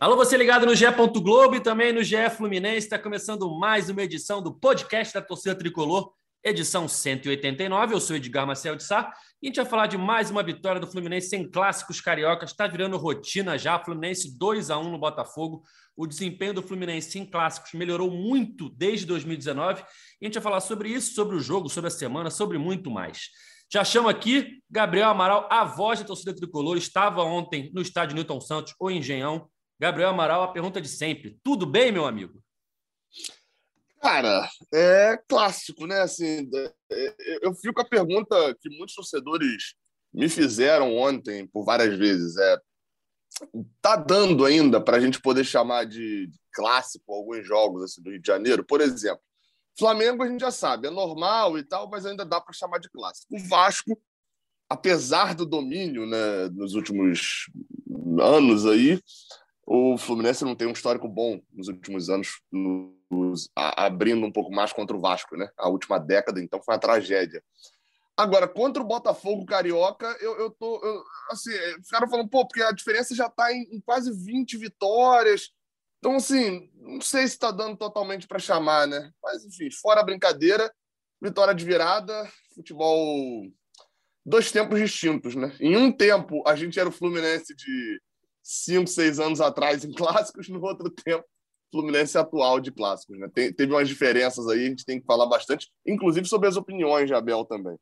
Alô, você ligado no GE. Globo e também no GE Fluminense. Está começando mais uma edição do podcast da Torcida Tricolor, edição 189. Eu sou Edgar Marcel de Sá e a gente vai falar de mais uma vitória do Fluminense em clássicos cariocas. Está virando rotina já. Fluminense 2 a 1 no Botafogo. O desempenho do Fluminense em clássicos melhorou muito desde 2019. E a gente vai falar sobre isso, sobre o jogo, sobre a semana, sobre muito mais. Já chamo aqui Gabriel Amaral, a voz da torcida tricolor. Estava ontem no estádio Newton Santos, o Engenhão Gabriel Amaral, a pergunta de sempre. Tudo bem, meu amigo? Cara, é clássico, né? Assim, é, é, eu fico com a pergunta que muitos torcedores me fizeram ontem por várias vezes. É, tá dando ainda para a gente poder chamar de clássico alguns jogos assim, do Rio de Janeiro? Por exemplo, Flamengo a gente já sabe, é normal e tal, mas ainda dá para chamar de clássico. O Vasco, apesar do domínio né, nos últimos anos aí, o Fluminense não tem um histórico bom nos últimos anos, nos, a, abrindo um pouco mais contra o Vasco, né? A última década, então, foi uma tragédia. Agora, contra o Botafogo Carioca, eu, eu tô. Eu, assim, ficaram falando, pô, porque a diferença já está em, em, quase 20 vitórias. Então, assim, não sei se está dando totalmente para chamar, né? Mas, enfim, fora a brincadeira, vitória de virada, futebol. Dois tempos distintos, né? Em um tempo, a gente era o Fluminense de cinco, seis anos atrás em clássicos, no outro tempo, Fluminense atual de clássicos. Né? Tem, teve umas diferenças aí, a gente tem que falar bastante, inclusive sobre as opiniões de Abel também.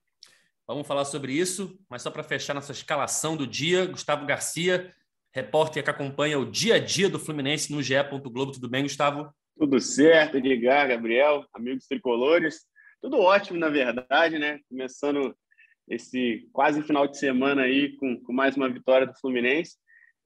Vamos falar sobre isso, mas só para fechar nossa escalação do dia, Gustavo Garcia, repórter que acompanha o dia a dia do Fluminense no GE. Globo. Tudo bem, Gustavo? Tudo certo, Edgar, Gabriel, amigos tricolores. Tudo ótimo, na verdade, né? Começando esse quase final de semana aí com, com mais uma vitória do Fluminense.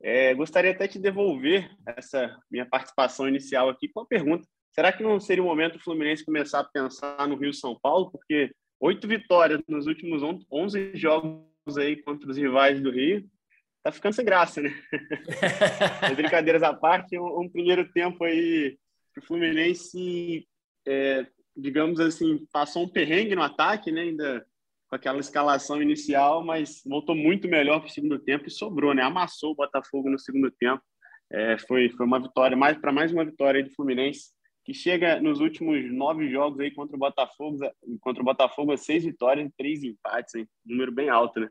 É, gostaria até de devolver essa minha participação inicial aqui com a pergunta: será que não seria o momento do Fluminense começar a pensar no Rio São Paulo? Porque oito vitórias nos últimos 11 jogos aí contra os rivais do Rio, tá ficando sem graça, né? brincadeiras à parte, um, um, primeiro tempo aí que o Fluminense, é, digamos assim, passou um perrengue no ataque, né? Ainda com aquela escalação inicial, mas voltou muito melhor para o segundo tempo e sobrou, né? Amassou o Botafogo no segundo tempo. É, foi, foi uma vitória, mais para mais uma vitória do Fluminense, que chega nos últimos nove jogos aí contra o Botafogo, contra o Botafogo, seis vitórias e três empates, hein? número bem alto, né?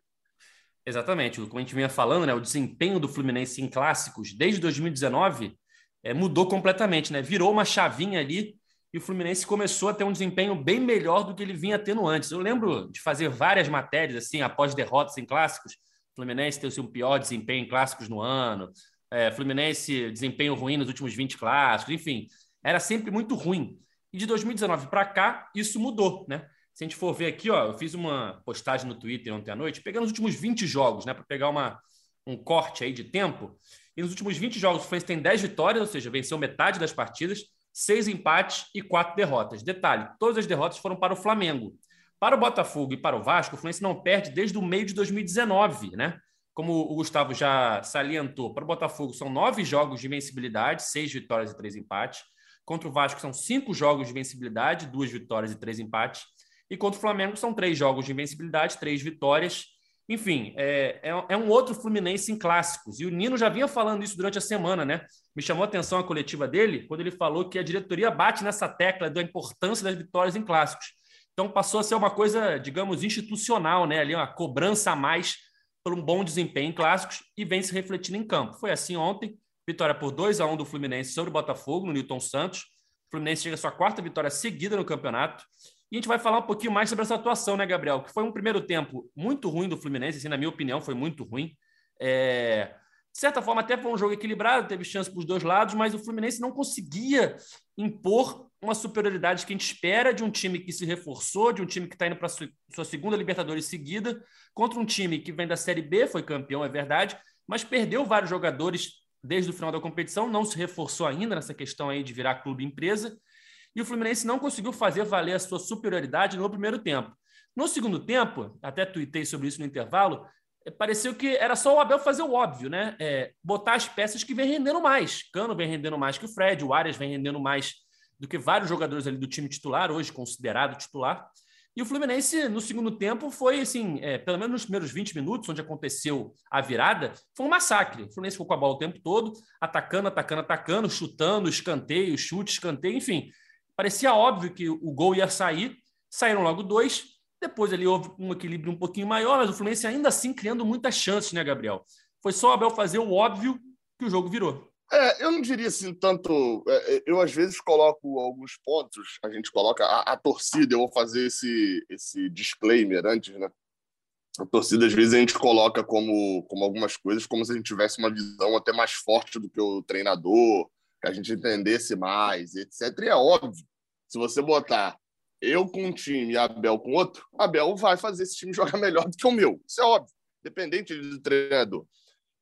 Exatamente, como a gente vinha falando, né? O desempenho do Fluminense em clássicos desde 2019 é, mudou completamente, né? Virou uma chavinha ali e o Fluminense começou a ter um desempenho bem melhor do que ele vinha tendo antes. Eu lembro de fazer várias matérias assim após derrotas em clássicos. O Fluminense teve um pior desempenho em clássicos no ano. É, Fluminense desempenho ruim nos últimos 20 clássicos. Enfim, era sempre muito ruim. E de 2019 para cá, isso mudou, né? Se a gente for ver aqui, ó, eu fiz uma postagem no Twitter ontem à noite, pegando os últimos 20 jogos, né, para pegar uma, um corte aí de tempo. E nos últimos 20 jogos, o Fluminense tem 10 vitórias, ou seja, venceu metade das partidas seis empates e quatro derrotas. Detalhe: todas as derrotas foram para o Flamengo. Para o Botafogo e para o Vasco, o Fluminense não perde desde o meio de 2019, né? Como o Gustavo já salientou, para o Botafogo são nove jogos de invencibilidade, seis vitórias e três empates. Contra o Vasco são cinco jogos de invencibilidade, duas vitórias e três empates. E contra o Flamengo são três jogos de invencibilidade, três vitórias enfim, é, é, é, um outro Fluminense em clássicos. E o Nino já vinha falando isso durante a semana, né? Me chamou a atenção a coletiva dele quando ele falou que a diretoria bate nessa tecla da importância das vitórias em clássicos. Então passou a ser uma coisa, digamos, institucional, né? Ali uma cobrança a mais por um bom desempenho em clássicos e vem se refletindo em campo. Foi assim ontem, vitória por 2 a 1 do Fluminense sobre o Botafogo no Newton Santos. O Fluminense chega à sua quarta vitória seguida no campeonato. E a gente vai falar um pouquinho mais sobre essa atuação, né, Gabriel? Que foi um primeiro tempo muito ruim do Fluminense, assim, na minha opinião, foi muito ruim. É... De certa forma, até foi um jogo equilibrado, teve chance para os dois lados, mas o Fluminense não conseguia impor uma superioridade que a gente espera de um time que se reforçou, de um time que está indo para sua, segunda Libertadores seguida, contra um time que vem da Série B, foi campeão, é verdade, mas perdeu vários jogadores desde o final da competição, não se reforçou ainda nessa questão aí de virar clube empresa e o Fluminense não conseguiu fazer valer a sua superioridade no primeiro tempo. No segundo tempo, até tuitei sobre isso no intervalo, é, pareceu que era só o Abel fazer o óbvio, né? É, botar as peças que vem rendendo mais. Cano vem rendendo mais que o Fred, o Arias vem rendendo mais do que vários jogadores ali do time titular, hoje considerado titular. E o Fluminense, no segundo tempo, foi assim, é, pelo menos nos primeiros 20 minutos, onde aconteceu a virada, foi um massacre. O Fluminense ficou com a bola o tempo todo, atacando, atacando, atacando, chutando, escanteio, chute, escanteio, enfim. Parecia óbvio que o gol ia sair, saíram logo dois. Depois ali houve um equilíbrio um pouquinho maior, mas o Fluminense ainda assim criando muitas chances, né, Gabriel? Foi só o Abel fazer o óbvio que o jogo virou. É, eu não diria assim tanto. É, é, eu às vezes coloco alguns pontos, a gente coloca a, a, torcida, eu vou fazer esse, esse disclaimer antes, né? A torcida, às vezes, a gente coloca como, como algumas coisas, como se a gente tivesse uma visão até mais forte do que o treinador, que a gente entendesse mais, etc. E é óbvio, se você botar eu com um time e Abel com outro, Abel vai fazer esse time jogar melhor do que o meu. Isso é óbvio, dependente do treinador.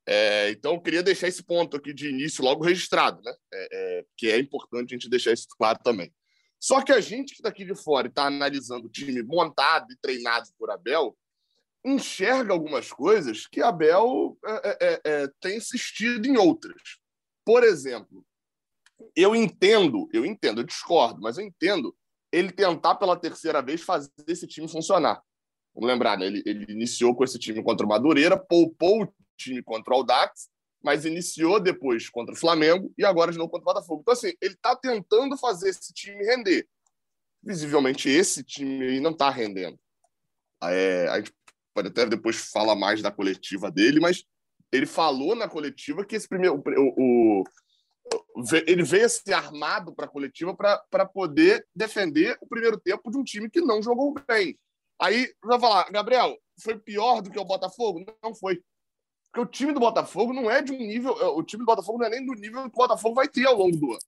É, então, eu queria deixar esse ponto aqui de início logo registrado, né? É, é, que é importante a gente deixar isso claro também. Só que a gente que está aqui de fora e está analisando o time montado e treinado por Abel, enxerga algumas coisas que Abel é, é, é, tem insistido em outras. Por exemplo, eu entendo, eu entendo, eu discordo, mas eu entendo ele tentar pela terceira vez fazer esse time funcionar. Vamos lembrar, né? ele, ele iniciou com esse time contra o Madureira, poupou o time contra o Audax, mas iniciou depois contra o Flamengo e agora de novo contra o Botafogo. Então, assim, ele está tentando fazer esse time render. Visivelmente, esse time não está rendendo. É, a gente pode até depois falar mais da coletiva dele, mas ele falou na coletiva que esse primeiro. O, o ele veio assim, armado para a coletiva para poder defender o primeiro tempo de um time que não jogou bem. Aí vai falar, Gabriel, foi pior do que o Botafogo? Não foi. Porque o time do Botafogo não é de um nível. É, o time do Botafogo não é nem do nível que o Botafogo vai ter ao longo do ano.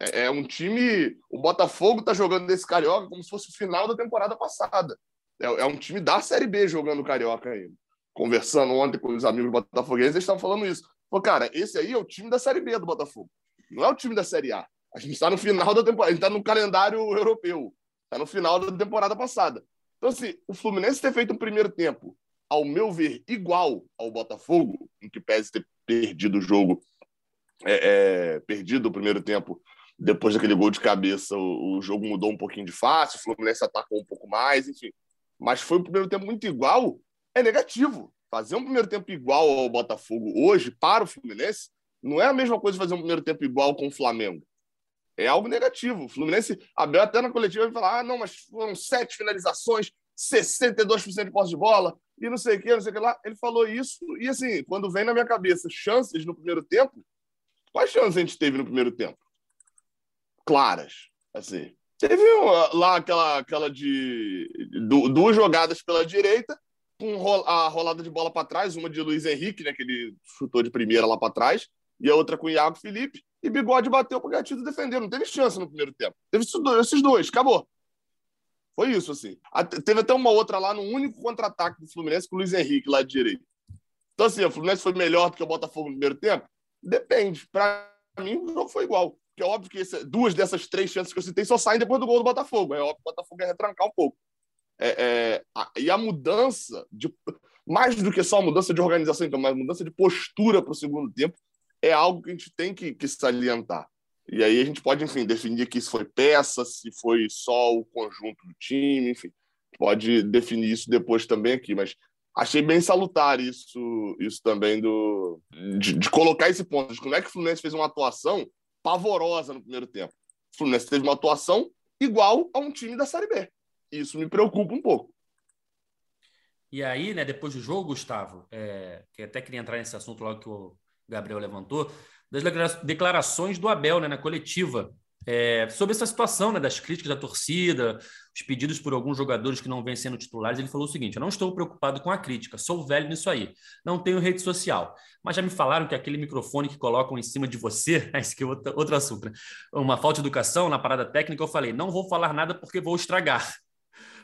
É, é um time. O Botafogo está jogando nesse Carioca como se fosse o final da temporada passada. É, é um time da Série B jogando Carioca ainda. Conversando ontem com os amigos botafoguenses, eles estavam falando isso. Pô, cara, esse aí é o time da Série B do Botafogo. Não é o time da Série A. A gente está no final da temporada, a gente está no calendário europeu. Está no final da temporada passada. Então, assim, o Fluminense ter feito um primeiro tempo ao meu ver, igual ao Botafogo, em que pese ter perdido o jogo, é, é, perdido o primeiro tempo, depois daquele gol de cabeça, o, o, jogo mudou um pouquinho de face, o Fluminense atacou um pouco mais, enfim. Mas foi um primeiro tempo muito igual, é negativo. Fazer um primeiro tempo igual ao Botafogo hoje, para o Fluminense, não é a mesma coisa fazer um primeiro tempo igual com o Flamengo. É algo negativo. O Fluminense, Abel até na coletiva vai falar: ah, não, mas foram sete finalizações, 62% de posse de bola, e não sei o que, não sei o que lá. Ele falou isso, e assim, quando vem na minha cabeça chances no primeiro tempo, quais chances a gente teve no primeiro tempo? Claras, assim. Teve lá aquela, aquela de duas jogadas pela direita, com a rolada de bola para trás, uma de Luiz Henrique, né, que ele chutou de primeira lá para trás, e a outra com o Iago Felipe, e Bigode bateu para o Gatito defender. Não teve chance no primeiro tempo. Teve esses dois, acabou. Foi isso, assim. Teve até uma outra lá no único contra-ataque do Fluminense com o Luiz Henrique lá de direito. Então, assim, o Fluminense foi melhor do que o Botafogo no primeiro tempo? Depende. Para mim, o jogo foi igual. Porque é óbvio que duas dessas três chances que eu citei só saem depois do gol do Botafogo. É óbvio que o Botafogo ia retrancar um pouco. É, é, a, e a mudança, de, mais do que só a mudança de organização, então, mas a mudança de postura para o segundo tempo, é algo que a gente tem que, que salientar. E aí a gente pode, enfim, definir que isso foi peça, se foi só o conjunto do time, enfim, pode definir isso depois também aqui, mas achei bem salutar isso, isso também do de, de, colocar esse ponto de como é que o Fluminense fez uma atuação pavorosa no primeiro tempo. O Fluminense teve uma atuação igual a um time da Série B. Isso me preocupa um pouco. E aí, né, depois do jogo, Gustavo, é, que até queria entrar nesse assunto logo que o Gabriel levantou, das declarações do Abel né, na coletiva é, sobre essa situação né, das críticas da torcida, os pedidos por alguns jogadores que não vêm sendo titulares. Ele falou o seguinte: Eu não estou preocupado com a crítica, sou velho nisso aí, não tenho rede social. Mas já me falaram que aquele microfone que colocam em cima de você, esse que é outro, outro assunto, né? uma falta de educação na parada técnica, eu falei: não vou falar nada porque vou estragar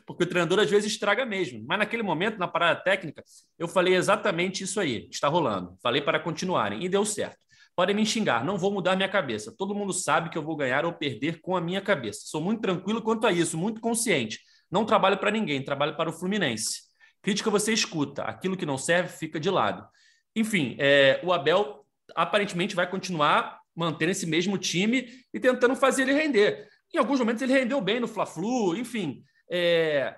porque o treinador às vezes estraga mesmo. Mas naquele momento, na parada técnica, eu falei exatamente isso aí, está rolando. Falei para continuarem e deu certo. Podem me xingar, não vou mudar minha cabeça. Todo mundo sabe que eu vou ganhar ou perder com a minha cabeça. Sou muito tranquilo quanto a isso, muito consciente. Não trabalho para ninguém, trabalho para o Fluminense. Crítica você escuta, aquilo que não serve fica de lado. Enfim, é, o Abel aparentemente vai continuar mantendo esse mesmo time e tentando fazer ele render. Em alguns momentos ele rendeu bem no Fla-Flu, enfim. É,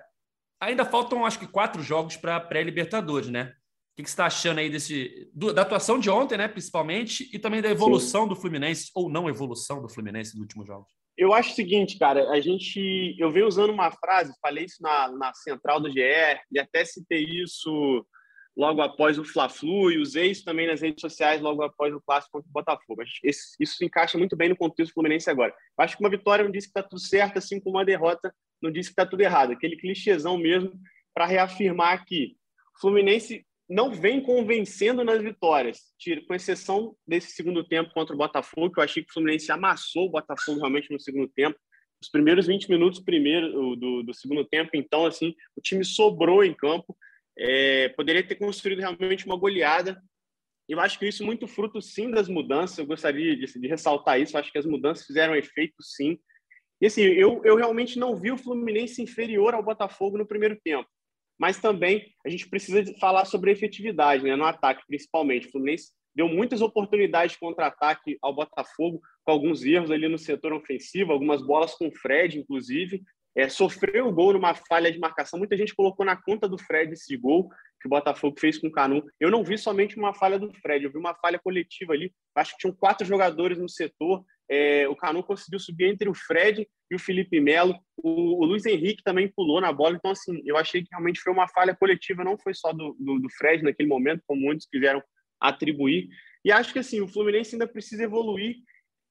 Ainda faltam, acho que, quatro jogos para pré-Libertadores, né? O que, que você está achando aí desse, do, da atuação de ontem, né, principalmente, e também da evolução Sim. do Fluminense, ou não evolução do Fluminense nos últimos jogos? Eu acho o seguinte, cara, a gente. Eu venho usando uma frase, falei isso na, na central do GE, e até citei isso logo após o Fla-Flu, e usei isso também nas redes sociais logo após o clássico contra o Botafogo. Isso, isso se encaixa muito bem no contexto Fluminense agora. Eu acho que uma vitória não diz que está tudo certo, assim como uma derrota não diz que está tudo errado. Aquele clichêzão mesmo para reafirmar que o Fluminense não vem convencendo nas vitórias, com exceção desse segundo tempo contra o Botafogo, que eu achei que o Fluminense amassou o Botafogo realmente no segundo tempo. Os primeiros 20 minutos primeiro do, do segundo tempo, então, assim, o time sobrou em campo. É, poderia ter construído realmente uma goleada. Eu acho que isso é muito fruto, sim, das mudanças. Eu gostaria de, de ressaltar isso. Eu acho que as mudanças fizeram efeito, sim. E, assim, eu, eu realmente não vi o Fluminense inferior ao Botafogo no primeiro tempo mas também a gente precisa falar sobre efetividade, né, no ataque principalmente. O Fluminense deu muitas oportunidades de contra-ataque ao Botafogo, com alguns erros ali no setor ofensivo, algumas bolas com o Fred, inclusive. É, sofreu o gol numa falha de marcação. Muita gente colocou na conta do Fred esse gol que o Botafogo fez com o Canu. Eu não vi somente uma falha do Fred, eu vi uma falha coletiva ali. Acho que tinham quatro jogadores no setor é, o Canu conseguiu subir entre o Fred e o Felipe Melo. O, o, Luiz Henrique também pulou na bola. Então, assim, eu achei que realmente foi uma falha coletiva, não foi só do, do, do Fred naquele momento, como muitos quiseram atribuir. E acho que, assim, o Fluminense ainda precisa evoluir.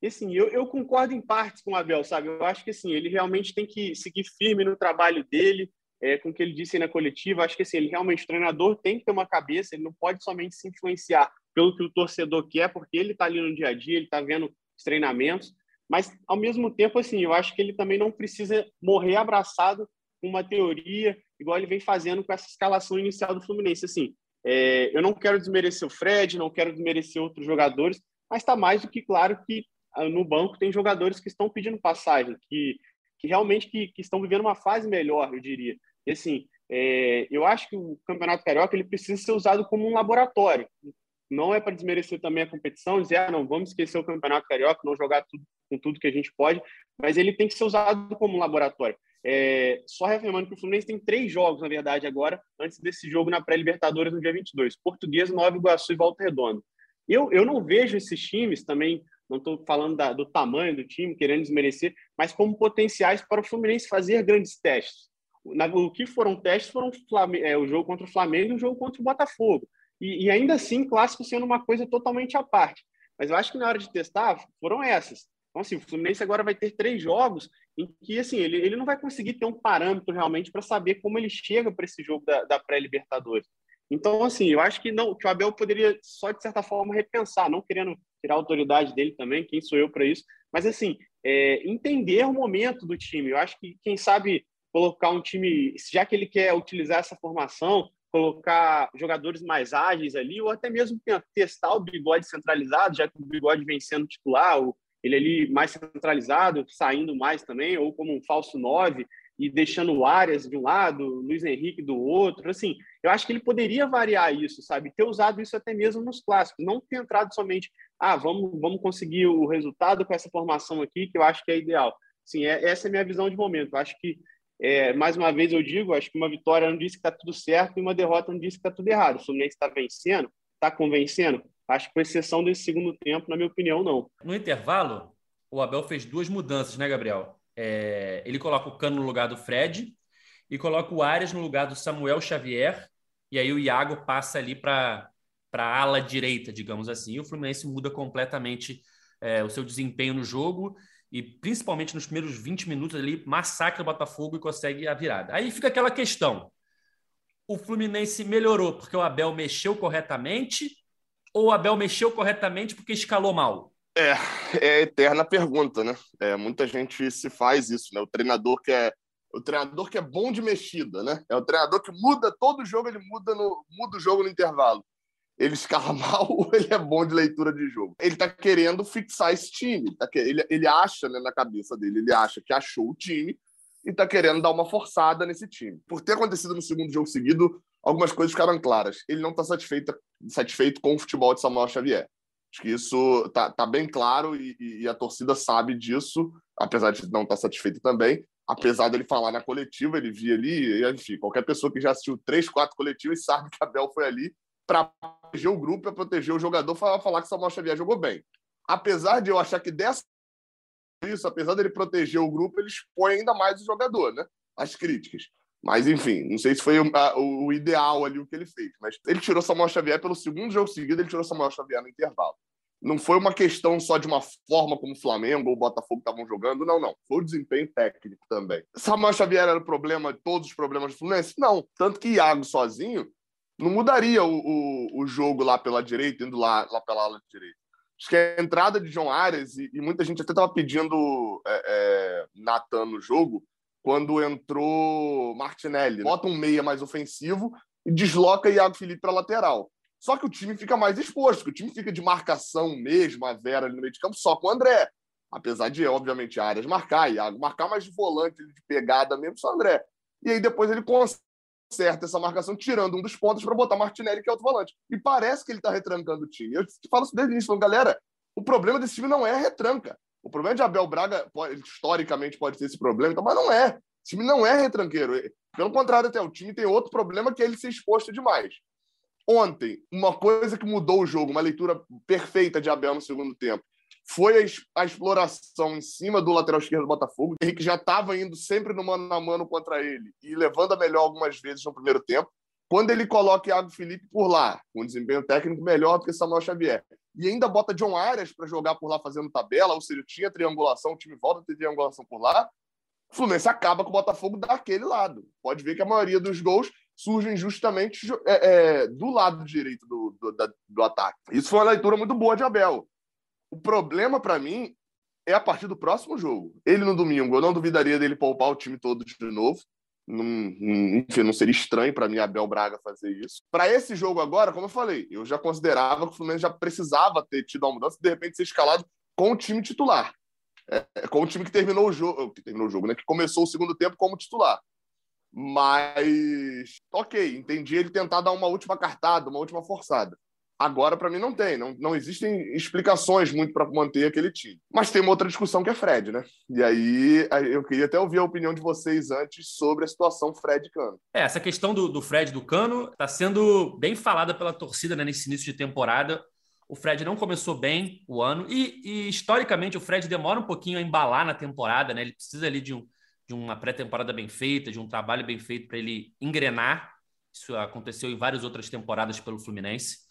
E, assim, eu, eu concordo em partes com o Abel, sabe? Eu acho que, assim, ele realmente tem que seguir firme no trabalho dele, é, com o que ele disse na coletiva. Acho que, assim, ele realmente, o treinador tem que ter uma cabeça, ele não pode somente se influenciar pelo que o torcedor quer, porque ele está ali no dia a dia, ele está vendo os treinamentos, mas ao mesmo tempo, assim, eu acho que ele também não precisa morrer abraçado com uma teoria, igual ele vem fazendo com essa escalação inicial do Fluminense. Assim, é, eu não quero desmerecer o Fred, não quero desmerecer outros jogadores, mas está mais do que claro que ah, no banco tem jogadores que estão pedindo passagem, que, que realmente que, que estão vivendo uma fase melhor, eu diria. E assim, é, eu acho que o Campeonato Carioca ele precisa ser usado como um laboratório não é para desmerecer também a competição, dizer, ah, não, vamos esquecer o Campeonato Carioca, não jogar tudo, com tudo que a gente pode, mas ele tem que ser usado como um laboratório. É, só reafirmando que o Fluminense tem três jogos, na verdade, agora, antes desse jogo na pré-Libertadores no dia 22. Português, Nova Iguaçu e Volta Redonda. Eu, eu não vejo esses times também, não estou falando da, do tamanho do time, querendo desmerecer, mas como potenciais para o Fluminense fazer grandes testes. Na, o que foram testes foram é, o jogo contra o Flamengo e o jogo contra o Botafogo. E, e, ainda assim, clássico sendo uma coisa totalmente à parte. Mas eu acho que na hora de testar, foram essas. Então, assim, o Fluminense agora vai ter três jogos em que, assim, ele, ele não vai conseguir ter um parâmetro realmente para saber como ele chega para esse jogo da, da pré-Libertadores. Então, assim, eu acho que não que o Abel poderia só, de certa forma, repensar, não querendo tirar a autoridade dele também, quem sou eu para isso, mas, assim, é, entender o momento do time. Eu acho que, quem sabe, colocar um time, já que ele quer utilizar essa formação, colocar jogadores mais ágeis ali, ou até mesmo testar o bigode centralizado, já que o bigode vem sendo titular, ele ali mais centralizado, saindo mais também, ou como um falso nove e deixando o Arias de um lado, Luiz Henrique do outro. Assim, eu acho que ele poderia variar isso, sabe? Ter usado isso até mesmo nos clássicos, não ter entrado somente, ah, vamos, vamos conseguir o resultado com essa formação aqui, que eu acho que é ideal. Sim, é, essa é a minha visão de momento. Eu acho que é, mais uma vez eu digo, acho que uma vitória não diz que está tudo certo e uma derrota não diz que está tudo errado. O Fluminense está vencendo, está convencendo. Acho que com exceção desse segundo tempo, na minha opinião, não. No intervalo, o Abel fez duas mudanças, né, Gabriel? É, ele coloca o Cano no lugar do Fred e coloca o Arias no lugar do Samuel Xavier. E aí o Iago passa ali para a ala direita, digamos assim. E o Fluminense muda completamente é, o seu desempenho no jogo e principalmente nos primeiros 20 minutos ali, massacra o Botafogo e consegue a virada. Aí fica aquela questão: o Fluminense melhorou porque o Abel mexeu corretamente ou o Abel mexeu corretamente porque escalou mal? É, é a eterna pergunta, né? É, muita gente se faz isso, né? O treinador que é o treinador que é bom de mexida, né? É o treinador que muda todo jogo, ele muda no muda o jogo no intervalo ele escala mal ou ele é bom de leitura de jogo. Ele está querendo fixar esse time. Tá ele, ele acha né, na cabeça dele, ele acha que achou o time e está querendo dar uma forçada nesse time. Por ter acontecido no segundo jogo seguido, algumas coisas ficaram claras. Ele não está satisfeito, satisfeito com o futebol de Samuel Xavier. Acho que isso tá, tá bem claro e, e, a torcida sabe disso, apesar de não estar tá satisfeita também. apesar dele falar na coletiva, ele via ali, enfim, qualquer pessoa que já assistiu três, quatro coletivas sabe que Abel foi ali para proteger o grupo, para proteger o jogador, para falar que Samuel Xavier jogou bem. Apesar de eu achar que dessa isso, apesar dele proteger o grupo, ele expõe ainda mais o jogador, né? As críticas. Mas, enfim, não sei se foi o, o, ideal ali o que ele fez. Mas ele tirou Samuel Xavier pelo segundo jogo seguido, ele tirou Samuel Xavier no intervalo não foi uma questão só de uma forma como o Flamengo ou o Botafogo estavam jogando, não, não. Foi o desempenho técnico também. Samuel Xavier era o problema todos os problemas do Fluminense? Não. Tanto que Iago sozinho não mudaria o, o, o jogo lá pela direita, indo lá, lá pela ala direita. Acho que a entrada de João Arias, e, e muita gente até estava pedindo é, é, Natan no jogo, quando entrou Martinelli. Bota um meia mais ofensivo e desloca Iago Felipe para lateral. Só que o time fica mais exposto, que o time fica de marcação mesmo, a Vera ali no meio de campo, só com o André. Apesar de, obviamente, áreas marcar, Iago marcar, mas de volante, de pegada mesmo, só André. E aí depois ele conserta essa marcação, tirando um dos pontos para botar Martinelli, que é outro volante. E parece que ele está retrancando o time. Eu te falo isso desde o início, falando, galera, o problema desse time não é retranca. O problema de Abel Braga, pode, historicamente, pode ter esse problema, então, mas não é. O time não é retranqueiro. Pelo contrário, até o time tem outro problema que é ele ser exposto demais. Ontem, uma coisa que mudou o jogo, uma leitura perfeita de Abel no segundo tempo, foi a, exploração em cima do lateral esquerdo do Botafogo. O Henrique já estava indo sempre no mano a mano contra ele e levando a melhor algumas vezes no primeiro tempo. Quando ele coloca Iago Felipe por lá, com um desempenho técnico melhor do que Samuel Xavier, e ainda bota John Arias para jogar por lá fazendo tabela, ou seja, tinha triangulação, o time volta a ter triangulação por lá, o Fluminense acaba com o Botafogo daquele lado. Pode ver que a maioria dos gols surgem justamente é, é, do lado direito do, do, da, do ataque. Isso foi uma leitura muito boa de Abel. O problema, para mim, é a partir do próximo jogo. Ele no domingo, eu não duvidaria dele poupar o time todo de novo. Enfim, não seria estranho para mim Abel Braga fazer isso. Para esse jogo agora, como eu falei, eu já considerava que o Fluminense já precisava ter tido uma mudança de repente ser escalado com o time titular. É, com o time que terminou o jogo, que terminou o jogo, né? Que começou o segundo tempo como titular. Mas, ok, entendi ele tentar dar uma última cartada, uma última forçada. Agora, para mim, não tem. Não, não existem explicações muito para manter aquele time. Mas tem uma outra discussão que é Fred, né? E aí eu queria até ouvir a opinião de vocês antes sobre a situação Fred Cano. É, essa questão do, do Fred do Cano está sendo bem falada pela torcida né, nesse início de temporada. O Fred não começou bem o ano e, e, historicamente o Fred demora um pouquinho a embalar na temporada, né? Ele precisa ali de um, de uma pré-temporada bem feita, de um trabalho bem feito para ele engrenar. Isso aconteceu em várias outras temporadas pelo Fluminense.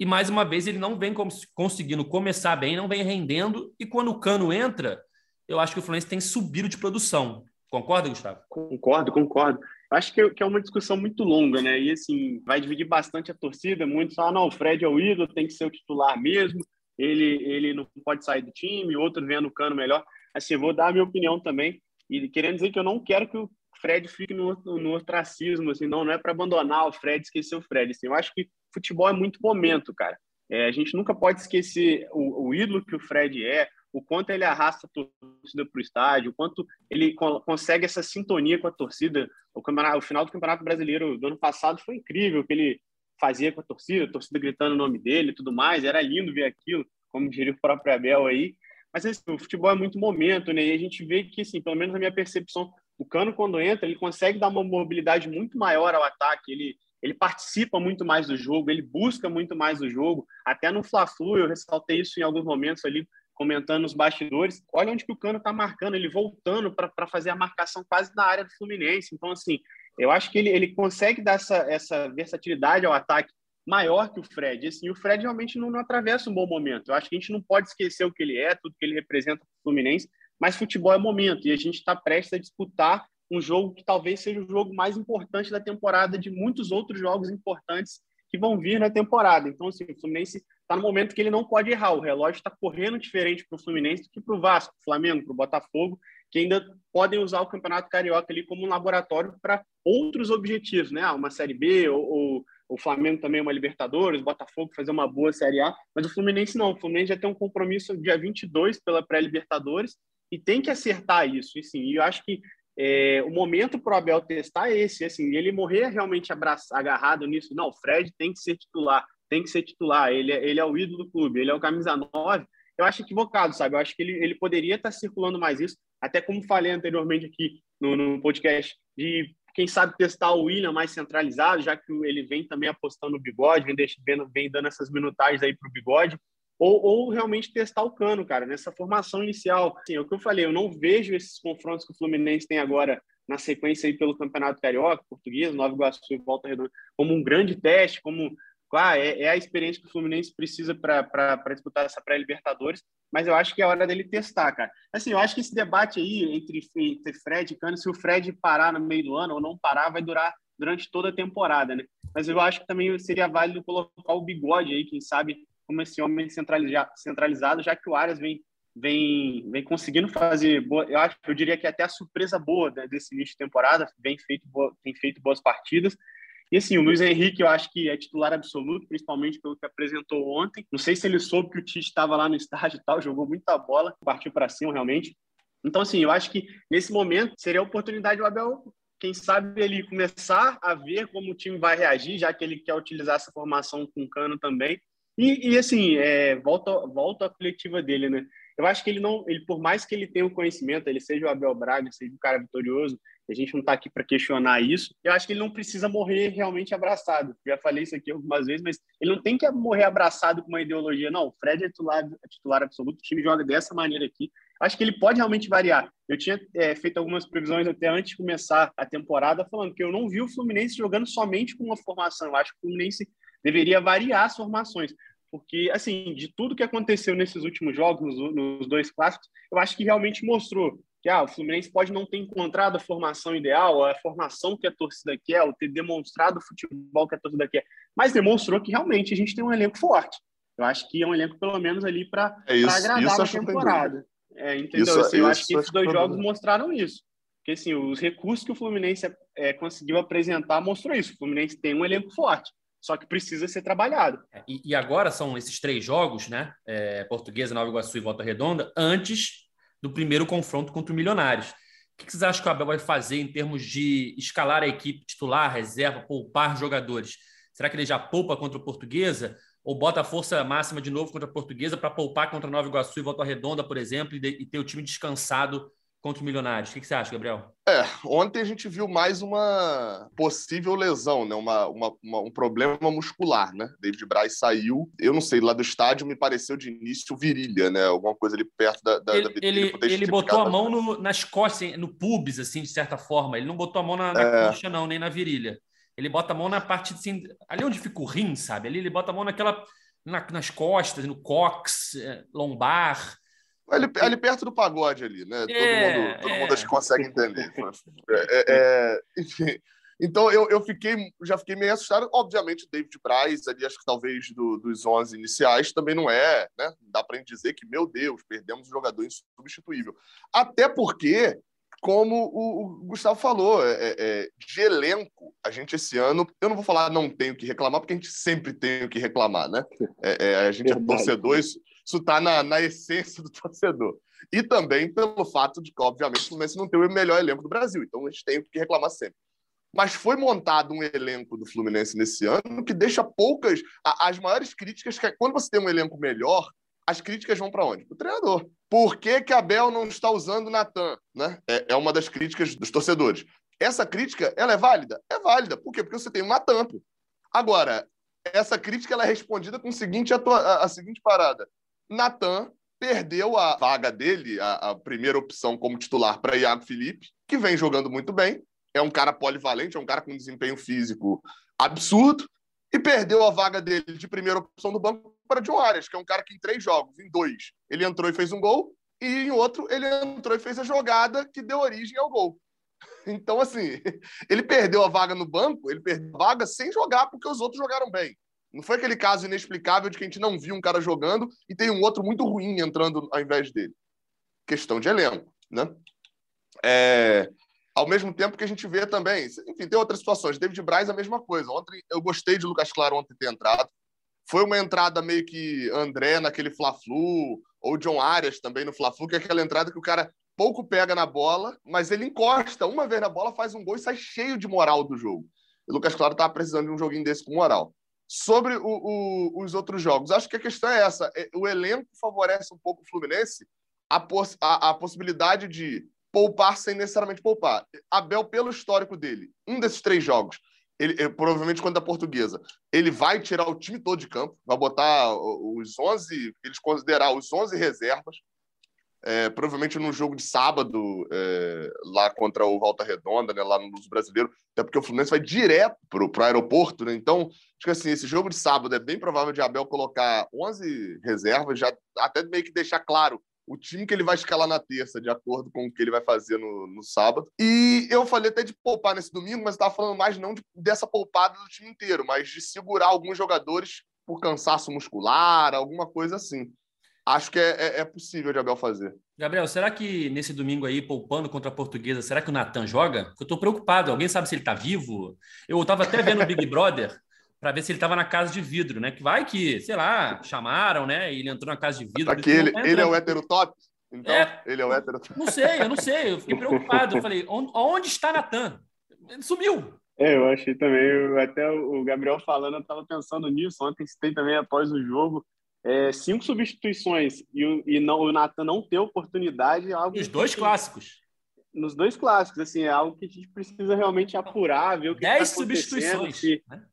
E mais uma vez ele não vem conseguindo começar bem, não vem rendendo. E quando o Cano entra, eu acho que o Fluminense tem subido de produção. Concorda, Gustavo? Concordo, concordo. Acho que é uma discussão muito longa, né? E assim, vai dividir bastante a torcida. Muitos falam, não, o Fred é o ídolo, tem que ser o titular mesmo, ele, ele não pode sair do time, outro vendo o cano melhor. Assim, vou dar a minha opinião também. E querendo dizer que eu não quero que o Fred fique no, no ostracismo, assim, não, não é para abandonar o Fred, esquecer o Fred. Assim, eu acho que futebol é muito momento, cara. É, a gente nunca pode esquecer o, o, ídolo que o Fred é, o quanto ele arrasta a torcida para o estádio, o quanto ele co consegue essa sintonia com a torcida. O, o final do Campeonato Brasileiro do ano passado foi incrível, que ele fazia com a torcida, a torcida gritando o nome dele e tudo mais. Era lindo ver aquilo, como diria o próprio Abel aí. Mas assim, o futebol é muito momento, né? E a gente vê que, assim, pelo menos na minha percepção, o Cano, quando entra, ele consegue dar uma mobilidade muito maior ao ataque. Ele, ele participa muito mais do jogo, ele busca muito mais o jogo. Até no Fla-Flu, eu ressaltei isso em alguns momentos ali, comentando nos bastidores. Olha onde que o Cano está marcando, ele voltando para fazer a marcação quase na área do Fluminense. Então, assim, eu acho que ele, ele consegue dar essa, essa versatilidade ao ataque maior que o Fred. E, assim, o Fred realmente não, não, atravessa um bom momento. Eu acho que a gente não pode esquecer o que ele é, tudo que ele representa para o Fluminense, mas futebol é momento e a gente está prestes a disputar um jogo que talvez seja o jogo mais importante da temporada de muitos outros jogos importantes que vão vir na temporada. Então, assim, o Fluminense está no momento que ele não pode errar. O relógio está correndo diferente para o Fluminense do que para o Vasco, Flamengo, para o Botafogo, que ainda podem usar o Campeonato Carioca ali como um laboratório para outros objetivos, né? Ah, uma Série B ou, ou o Flamengo também uma Libertadores, o Botafogo fazer uma boa Série A, mas o Fluminense não. O Fluminense já tem um compromisso dia 22 pela pré-Libertadores e tem que acertar isso. E sim, eu acho que é, o momento para o Abel testar é esse, assim, ele morrer realmente abraçado, agarrado nisso. Não, o Fred tem que ser titular, tem que ser titular, ele, é, ele é o ídolo do clube, ele é o camisa 9. Eu acho equivocado, sabe? Eu acho que ele, ele poderia estar circulando mais isso. até como falei anteriormente aqui no, no podcast, de quem sabe testar o William mais centralizado, já que ele vem também apostando no bigode, vem, vem, vem dando essas minutagens aí para o bigode, ou, ou, realmente testar o cano, cara, nessa formação inicial. Assim, é o que eu falei, eu não vejo esses confrontos que o Fluminense tem agora na sequência aí pelo Campeonato Carioca, Português, Nova Iguaçu e Volta Redonda, como um grande teste, como ah, é, é a experiência que o Fluminense precisa para disputar essa pré-Libertadores, mas eu acho que é hora dele testar, cara. Assim, eu acho que esse debate aí entre, entre Fred e Cano, se o Fred parar no meio do ano ou não parar, vai durar durante toda a temporada, né? Mas eu acho que também seria válido colocar o bigode aí, quem sabe, como esse homem centralizado, já que o Arias vem vem, vem conseguindo fazer boa, eu acho eu diria que até a surpresa boa desse início de temporada vem feito tem feito boas partidas e assim, o Luiz Henrique eu acho que é titular absoluto, principalmente pelo que apresentou ontem. Não sei se ele soube que o Tite estava lá no estádio e tal, jogou muita bola, partiu para cima realmente. Então, assim, eu acho que nesse momento seria a oportunidade do Abel, quem sabe, ele começar a ver como o time vai reagir, já que ele quer utilizar essa formação com cano também. E, e assim, é, volta, volta à coletiva dele, né? Eu acho que ele não, ele por mais que ele tenha o conhecimento, ele seja o Abel Braga, seja um cara vitorioso, a gente não está aqui para questionar isso. Eu acho que ele não precisa morrer realmente abraçado. Já falei isso aqui algumas vezes, mas ele não tem que morrer abraçado com uma ideologia. Não, o Fred é titular, é titular absoluto, o time joga dessa maneira aqui. Acho que ele pode realmente variar. Eu tinha é, feito algumas previsões até antes de começar a temporada, falando que eu não vi o Fluminense jogando somente com uma formação. Eu acho que o Fluminense deveria variar as formações porque, assim, de tudo que aconteceu nesses últimos jogos, nos, nos, dois clássicos, eu acho que realmente mostrou que ah, o Fluminense pode não ter encontrado a formação ideal, a formação que a torcida quer, ou ter demonstrado o futebol que a torcida quer, mas demonstrou que realmente a gente tem um elenco forte. Eu acho que é um elenco, pelo menos, ali para é agradar a temporada. É, entendeu? Isso, assim, eu acho que esses dois jogos mostraram isso. Porque, assim, os recursos que o Fluminense é, conseguiu apresentar mostrou isso. O Fluminense tem um elenco forte só que precisa ser trabalhado. É, e, e agora são esses três jogos, né? É, Portuguesa, Nova Iguaçu e Volta Redonda, antes do primeiro confronto contra o Milionários. O que vocês acham que o Abel vai fazer em termos de escalar a equipe titular, reserva, poupar jogadores? Será que ele já poupa contra o Portuguesa? Ou bota a força máxima de novo contra a Portuguesa para poupar contra Nova Iguaçu e Volta Redonda, por exemplo, e, de, e ter o time descansado contra o Milionários. O que, você acha, Gabriel? É, ontem a gente viu mais uma possível lesão, né? Uma, uma, uma, um problema muscular, né? David Braz saiu, eu não sei, lá do estádio me pareceu de início virilha, né? Alguma coisa ali perto da, da, ele, da Ele, ele botou a mão no, nas costas, no pubis, assim, de certa forma. Ele não botou a mão na, na é... coxa, não, nem na virilha. Ele bota a mão na parte, assim, ali onde fica o rim, sabe? Ali ele bota a mão naquela, na, nas costas, no cox, é, lombar Ali, ali, perto do pagode ali, né? É, todo mundo, todo é. mundo acho que consegue entender. É, é, enfim. Então eu, eu fiquei, já fiquei meio assustado. Obviamente, o David Braz, ali, acho que talvez do, dos 11 iniciais, também não é, né? Dá para dizer que, meu Deus, perdemos um jogador insubstituível. Até porque, como o, o Gustavo falou, é, é, de elenco, a gente esse ano, eu não vou falar não tenho que reclamar, porque a gente sempre tem o que reclamar, né? a gente é torcedor, isso, isso está na, na essência do torcedor. E também pelo fato de que, obviamente, o Fluminense não tem o melhor elenco do Brasil, então a gente tem o que reclamar sempre. Mas foi montado um elenco do Fluminense nesse ano que deixa poucas. As maiores críticas, que é quando você tem um elenco melhor, as críticas vão para onde? Para o treinador. Por que, que Abel não está usando o Natan? Né? É, é, uma das críticas dos torcedores. Essa crítica, ela é válida? É válida. Por quê? Porque você tem um Natan. Agora, essa crítica ela é respondida com o seguinte, a, a seguinte parada. Natan perdeu a vaga dele, a, a primeira opção como titular para Iago Felipe, que vem jogando muito bem. É um cara polivalente, é um cara com desempenho físico absurdo. E perdeu a vaga dele de primeira opção do banco para John Arias, que é um cara que em três jogos, em dois, ele entrou e fez um gol, e em outro ele entrou e fez a jogada que deu origem ao gol. Então, assim, ele perdeu a vaga no banco, ele perdeu a vaga sem jogar, porque os outros jogaram bem. Não foi aquele caso inexplicável de que a gente não viu um cara jogando e tem um outro muito ruim entrando ao invés dele. Questão de elenco, né? É, ao mesmo tempo que a gente vê também, enfim, tem outras situações. David Braz a mesma coisa. Ontem eu gostei de Lucas Claro ontem ter entrado. Foi uma entrada meio que André naquele Fla-Flu, ou John Arias também no Fla-Flu, que é aquela entrada que o cara pouco pega na bola, mas ele encosta uma vez na bola, faz um gol e sai cheio de moral do jogo. E Lucas Claro estava precisando de um joguinho desse com moral. Sobre o, o, os outros jogos, acho que a questão é essa: é, o elenco favorece um pouco o Fluminense, a, poss a, a possibilidade de poupar sem necessariamente poupar. Abel, pelo histórico dele, um desses três jogos, ele, ele, provavelmente quando a portuguesa, ele vai tirar o time todo de campo, vai botar os 11, eles considerar os 11 reservas, é, provavelmente no jogo de sábado, é, lá contra o Volta Redonda, né, lá no Luz Brasileiro, até porque o Fluminense vai direto para o aeroporto, né? Então, acho que assim, esse jogo de sábado é bem provável de Abel colocar 11 reservas, já até meio que deixar claro o time que ele vai escalar na terça, de acordo com o que ele vai fazer no, no sábado. E eu falei até de poupar nesse domingo, mas estava falando mais não de, dessa poupada do time inteiro, mas de segurar alguns jogadores por cansaço muscular, alguma coisa assim. Acho que é, é, é possível de Abel fazer. Gabriel, será que nesse domingo aí, poupando contra a Portuguesa, será que o Natan joga? Eu estou preocupado. Alguém sabe se ele está vivo? Eu estava até vendo o Big Brother para ver se ele estava na casa de vidro, né? Que vai que, sei lá, chamaram, né? E ele entrou na casa de vidro. Aqui ele, tá ele é o hétero top? Então, é, ele é o hétero top. Não sei, eu não sei. Eu fiquei preocupado. Eu falei, onde, onde está Natan? Ele sumiu. É, eu achei também. Até o Gabriel falando, eu estava pensando nisso. Ontem citei também após o jogo. É, cinco substituições e, e não, o Natan não ter oportunidade. É algo Os dois que, clássicos. Nos dois clássicos, assim, é algo que a gente precisa realmente apurar, ver o que Dez tá substituições. Se, né?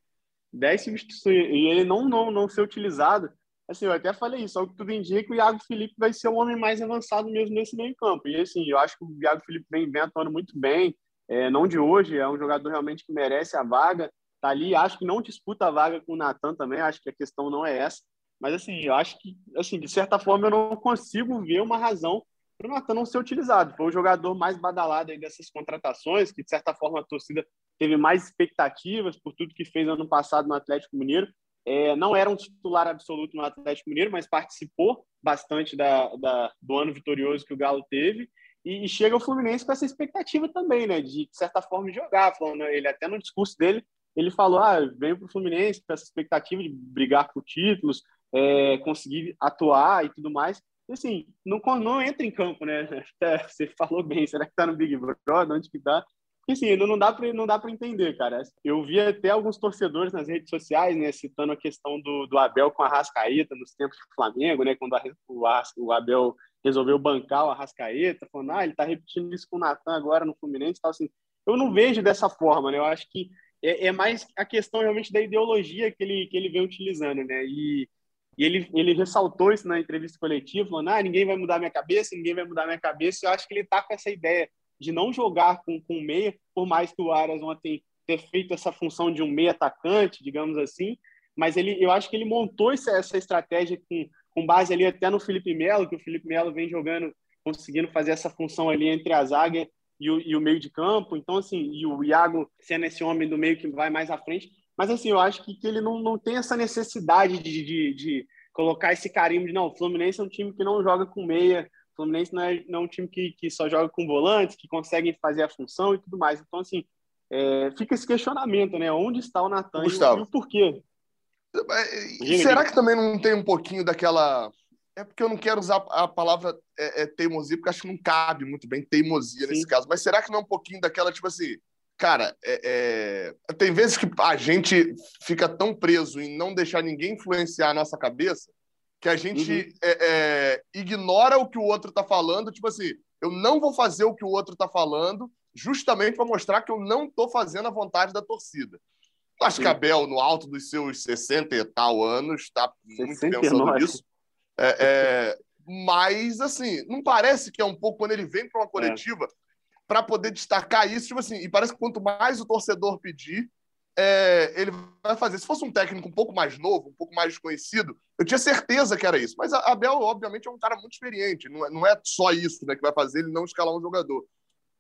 10 substituições e ele não, não, não ser utilizado. Assim, eu até falei isso, só que tudo indica que o Iago Felipe vai ser o homem mais avançado mesmo nesse meio campo. E assim, eu acho que o Iago Felipe vem, vem atuando muito bem, é, não de hoje, é um jogador realmente que merece a vaga, tá ali, acho que não disputa a vaga com o Natan também, acho que a questão não é essa. Mas assim, eu acho que, assim, de certa forma, eu não consigo ver uma razão para o Natan não ser utilizado. Foi o jogador mais badalado aí dessas contratações, que de certa forma a torcida teve mais expectativas por tudo que fez ano passado no Atlético Mineiro. É, não era um titular absoluto no Atlético Mineiro, mas participou bastante da, da, do ano vitorioso que o Galo teve. E, e, chega o Fluminense com essa expectativa também, né? De, de certa forma, jogar. Falando, ele até no discurso dele, ele falou: ah, venho para o Fluminense com essa expectativa de brigar por títulos, é, conseguir atuar e tudo mais assim, não, não entra em campo, né? Você falou bem, será que tá no Big Brother? Onde que tá? Assim, não dá para não dá para entender, cara. Eu vi até alguns torcedores nas redes sociais, né, citando a questão do, do Abel com a Rascaeta nos tempos do Flamengo, né, quando a, o, o Abel resolveu bancar o Arrascaeta, falando, ah, ele tá repetindo isso com o Natan agora no Fluminense, tal assim. Eu não vejo dessa forma, né? Eu acho que é, é mais a questão realmente da ideologia que ele que ele vem utilizando, né? E e ele, ele ressaltou isso na entrevista coletiva, falando: ah, ninguém vai mudar minha cabeça, ninguém vai mudar minha cabeça. Eu acho que ele está com essa ideia de não jogar com, com meia, por mais que o Aras ontem ter feito essa função de um meia atacante, digamos assim. Mas ele, eu acho que ele montou essa, essa estratégia com, com base ali até no Felipe Melo, que o Felipe Melo vem jogando, conseguindo fazer essa função ali entre a zaga e o, e o meio de campo. Então, assim, e o Iago sendo esse homem do meio que vai mais à frente. Mas, assim, eu acho que, que ele não, não tem essa necessidade de, de, de colocar esse carimbo de, não, o Fluminense é um time que não joga com meia, o Fluminense não é, não é um time que, que só joga com volantes, que conseguem fazer a função e tudo mais. Então, assim, é, fica esse questionamento, né? Onde está o Natan e, o porquê? Será que também não tem um pouquinho daquela. É porque eu não quero usar a palavra é, é teimosia, porque acho que não cabe muito bem teimosia Sim. nesse caso. Mas será que não é um pouquinho daquela, tipo assim, Cara, é, é... tem vezes que a gente fica tão preso em não deixar ninguém influenciar a nossa cabeça que a gente uhum. é, é ignora o que o outro está falando. Tipo assim, eu não vou fazer o que o outro está falando justamente para mostrar que eu não estou fazendo a vontade da torcida. Acho que Abel, no alto dos seus 60 e tal anos, está muito pensando nisso. É, é, mas, assim, não parece que é um pouco quando ele vem para uma coletiva para poder destacar isso, tipo assim, e parece que quanto mais o torcedor pedir, é, ele vai fazer. Se fosse um técnico um pouco mais novo, um pouco mais desconhecido, eu tinha certeza que era isso. Mas a Abel, obviamente, é um cara muito experiente. Não é, não é só isso né, que vai fazer ele não escalar um jogador.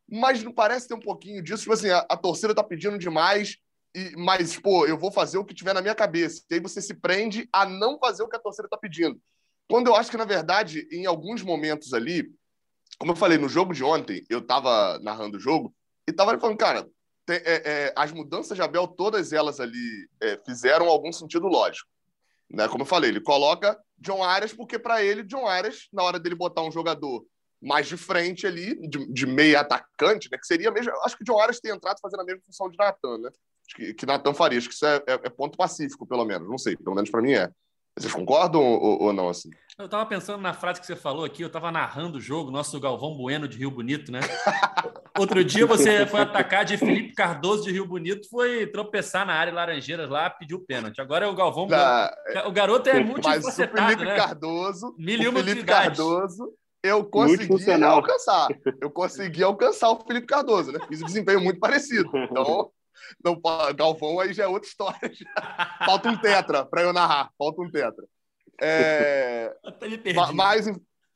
Mas não parece ter um pouquinho disso. Tipo assim, a, a torcida tá pedindo demais, e, mas, pô, eu vou fazer o que tiver na minha cabeça. E aí você se prende a não fazer o que a torcida tá pedindo. Quando eu acho que, na verdade, em alguns momentos ali, como eu falei, no jogo de ontem, eu estava narrando o jogo e estava falando, cara, tem, é, é, as mudanças de Abel, todas elas ali é, fizeram algum sentido lógico. Né? Como eu falei, ele coloca John Arias porque, para ele, John Arias, na hora dele botar um jogador mais de frente ali, de, de meio atacante, né? que seria mesmo. Acho que John Arias tem entrado fazendo a mesma função de Natan, né? Que, que Natan faria. Acho que isso é, é, é ponto pacífico, pelo menos. Não sei, pelo menos para mim é. Vocês concordam ou, ou, não? Assim? Eu tava pensando na frase que você falou aqui, eu tava narrando o jogo, nosso Galvão Bueno de Rio Bonito, né? Outro dia você foi atacar de Felipe Cardoso de Rio Bonito, foi tropeçar na área Laranjeiras lá, pediu pênalti. Agora é o Galvão Na- Bueno. O garoto é muito Mas o Felipe né? Cardoso, Mil Felipe. Cardoso, eu consegui alcançar. Eu consegui alcançar o Felipe Cardoso, né? Fiz um desempenho muito parecido. Então, não, Galvão aí já é outra história. já. Falta um tetra para eu narrar. Falta um tetra. É, Até me perdi. ma- mas,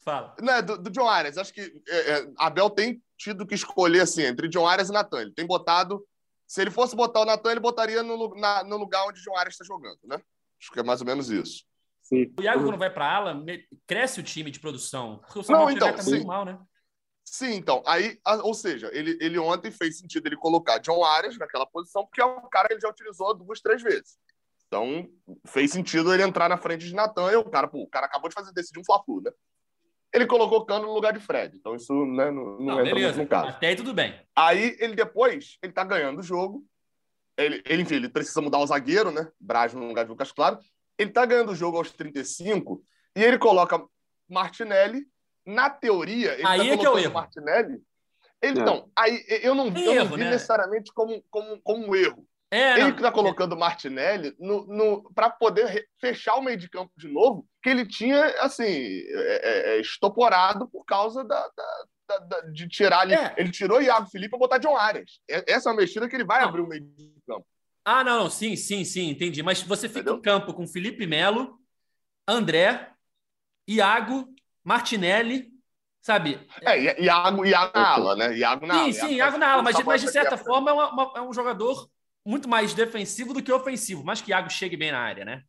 Fala. né, do, do John Arias, acho que é, é, Abel tem tido que escolher assim, entre John Arias e Natan. Ele tem botado. Se ele fosse botar o Natan, ele botaria no, na- no lugar onde o John Arias está jogando, né? Acho que é mais ou menos isso. Sim. O Iago, quando vai para ala, me- cresce o time de produção. Porque o Não, Samuel então, tá muito mal, né? Sim, então. Aí, ou seja, ele, ele ontem fez sentido ele colocar John Arias naquela posição, porque é um cara que ele já utilizou duas, três vezes. Então, fez sentido ele entrar na frente de Natan e o cara, pô, o cara acabou de fazer decidir um Fla-Flu, né? Ele colocou Cano no lugar de Fred. Então, isso né, não, não Não, entra beleza. no caso. Até aí tudo bem. Aí, ele depois, ele tá ganhando o jogo. Ele, ele, enfim, ele precisa mudar o zagueiro, né? Braz no lugar de Lucas Claro. Ele tá ganhando o jogo aos 35 e ele coloca Martinelli. Na teoria, ele Aí tá é que é o colocando erro. Martinelli. Ele, É. Então, aí eu não, Tem eu não erro, vi né? necessariamente como, como, como um erro. É, ele não, que tá colocando o Martinelli no, no, para poder fechar o meio de campo de novo, que ele tinha, assim, é, é, é, estoporado por causa da, da- da- da- de tirar ali. É. Ele tirou Iago Felipe para botar John Arias. É- Essa é uma mexida que ele vai Não. abrir o meio de campo. Ah, não, não, sim, sim, sim, entendi. Mas você fica Entendeu? em campo com Felipe Melo, André, Iago, Martinelli, sabe? É, Iago, Iago na ala, né? Iago na ala. Sim, sim, Iago na ala, mas, mas de certa forma é, uma- uma- é um jogador muito mais defensivo do que ofensivo, mas que Iago chegue bem na área, né?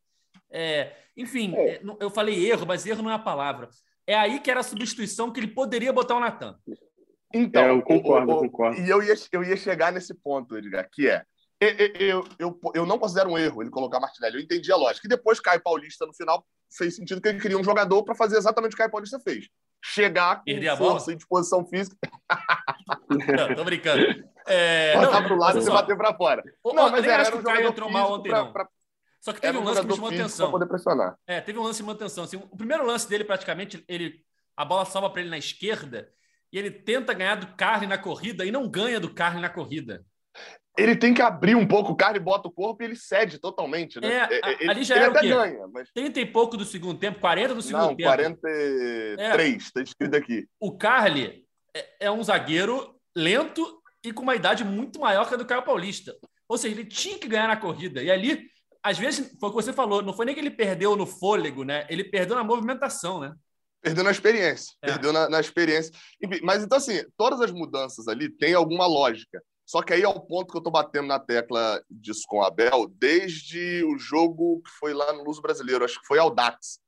É, enfim, É. é, eu falei erro, mas erro não é a palavra. É aí que era a substituição que ele poderia botar o Natan. Então, É, eu concordo, o- eu concordo. E eu ia, eu ia chegar nesse ponto, Edgar, que é. Eu, eu, eu, eu não considero um erro ele colocar Martinelli. Eu entendi a lógica. E depois Caio Paulista, no final, fez sentido que ele queria um jogador para fazer exatamente o que Caio Paulista fez. Chegar com Perder a força bola? e disposição física, Não, tô brincando. É, botar não, pro lado e você bater para fora. o- Não, eu mas era, acho era que um jogador entrou mal ontem, pra- não. pra- Só que teve um um lance que me chamou atenção. poder pressionar. É, teve um lance que chamou atenção. Assim, o primeiro lance dele, praticamente, ele a bola salva para ele na esquerda e ele tenta ganhar do Carly na corrida e não ganha do Carly na corrida. Ele tem que abrir um pouco o cara e bota o corpo e ele cede totalmente, né? É, ele, ali já ele era o até quê? ganha, mas 30 e pouco do segundo tempo, 40 do segundo não, tempo. 43, está escrito aqui. O Carly é, é um zagueiro lento e com uma idade muito maior que a do Caio Paulista. Ou seja, ele tinha que ganhar na corrida. E ali, às vezes, foi o que você falou, não foi nem que ele perdeu no fôlego, né? Ele perdeu na movimentação, né? Perdeu na experiência. É. Perdeu na, na experiência. Mas então, assim, todas as mudanças ali têm alguma lógica. Só que aí é o ponto que eu tô batendo na tecla disso com o Abel desde o jogo que foi lá no Luso Brasileiro, acho que foi Audax.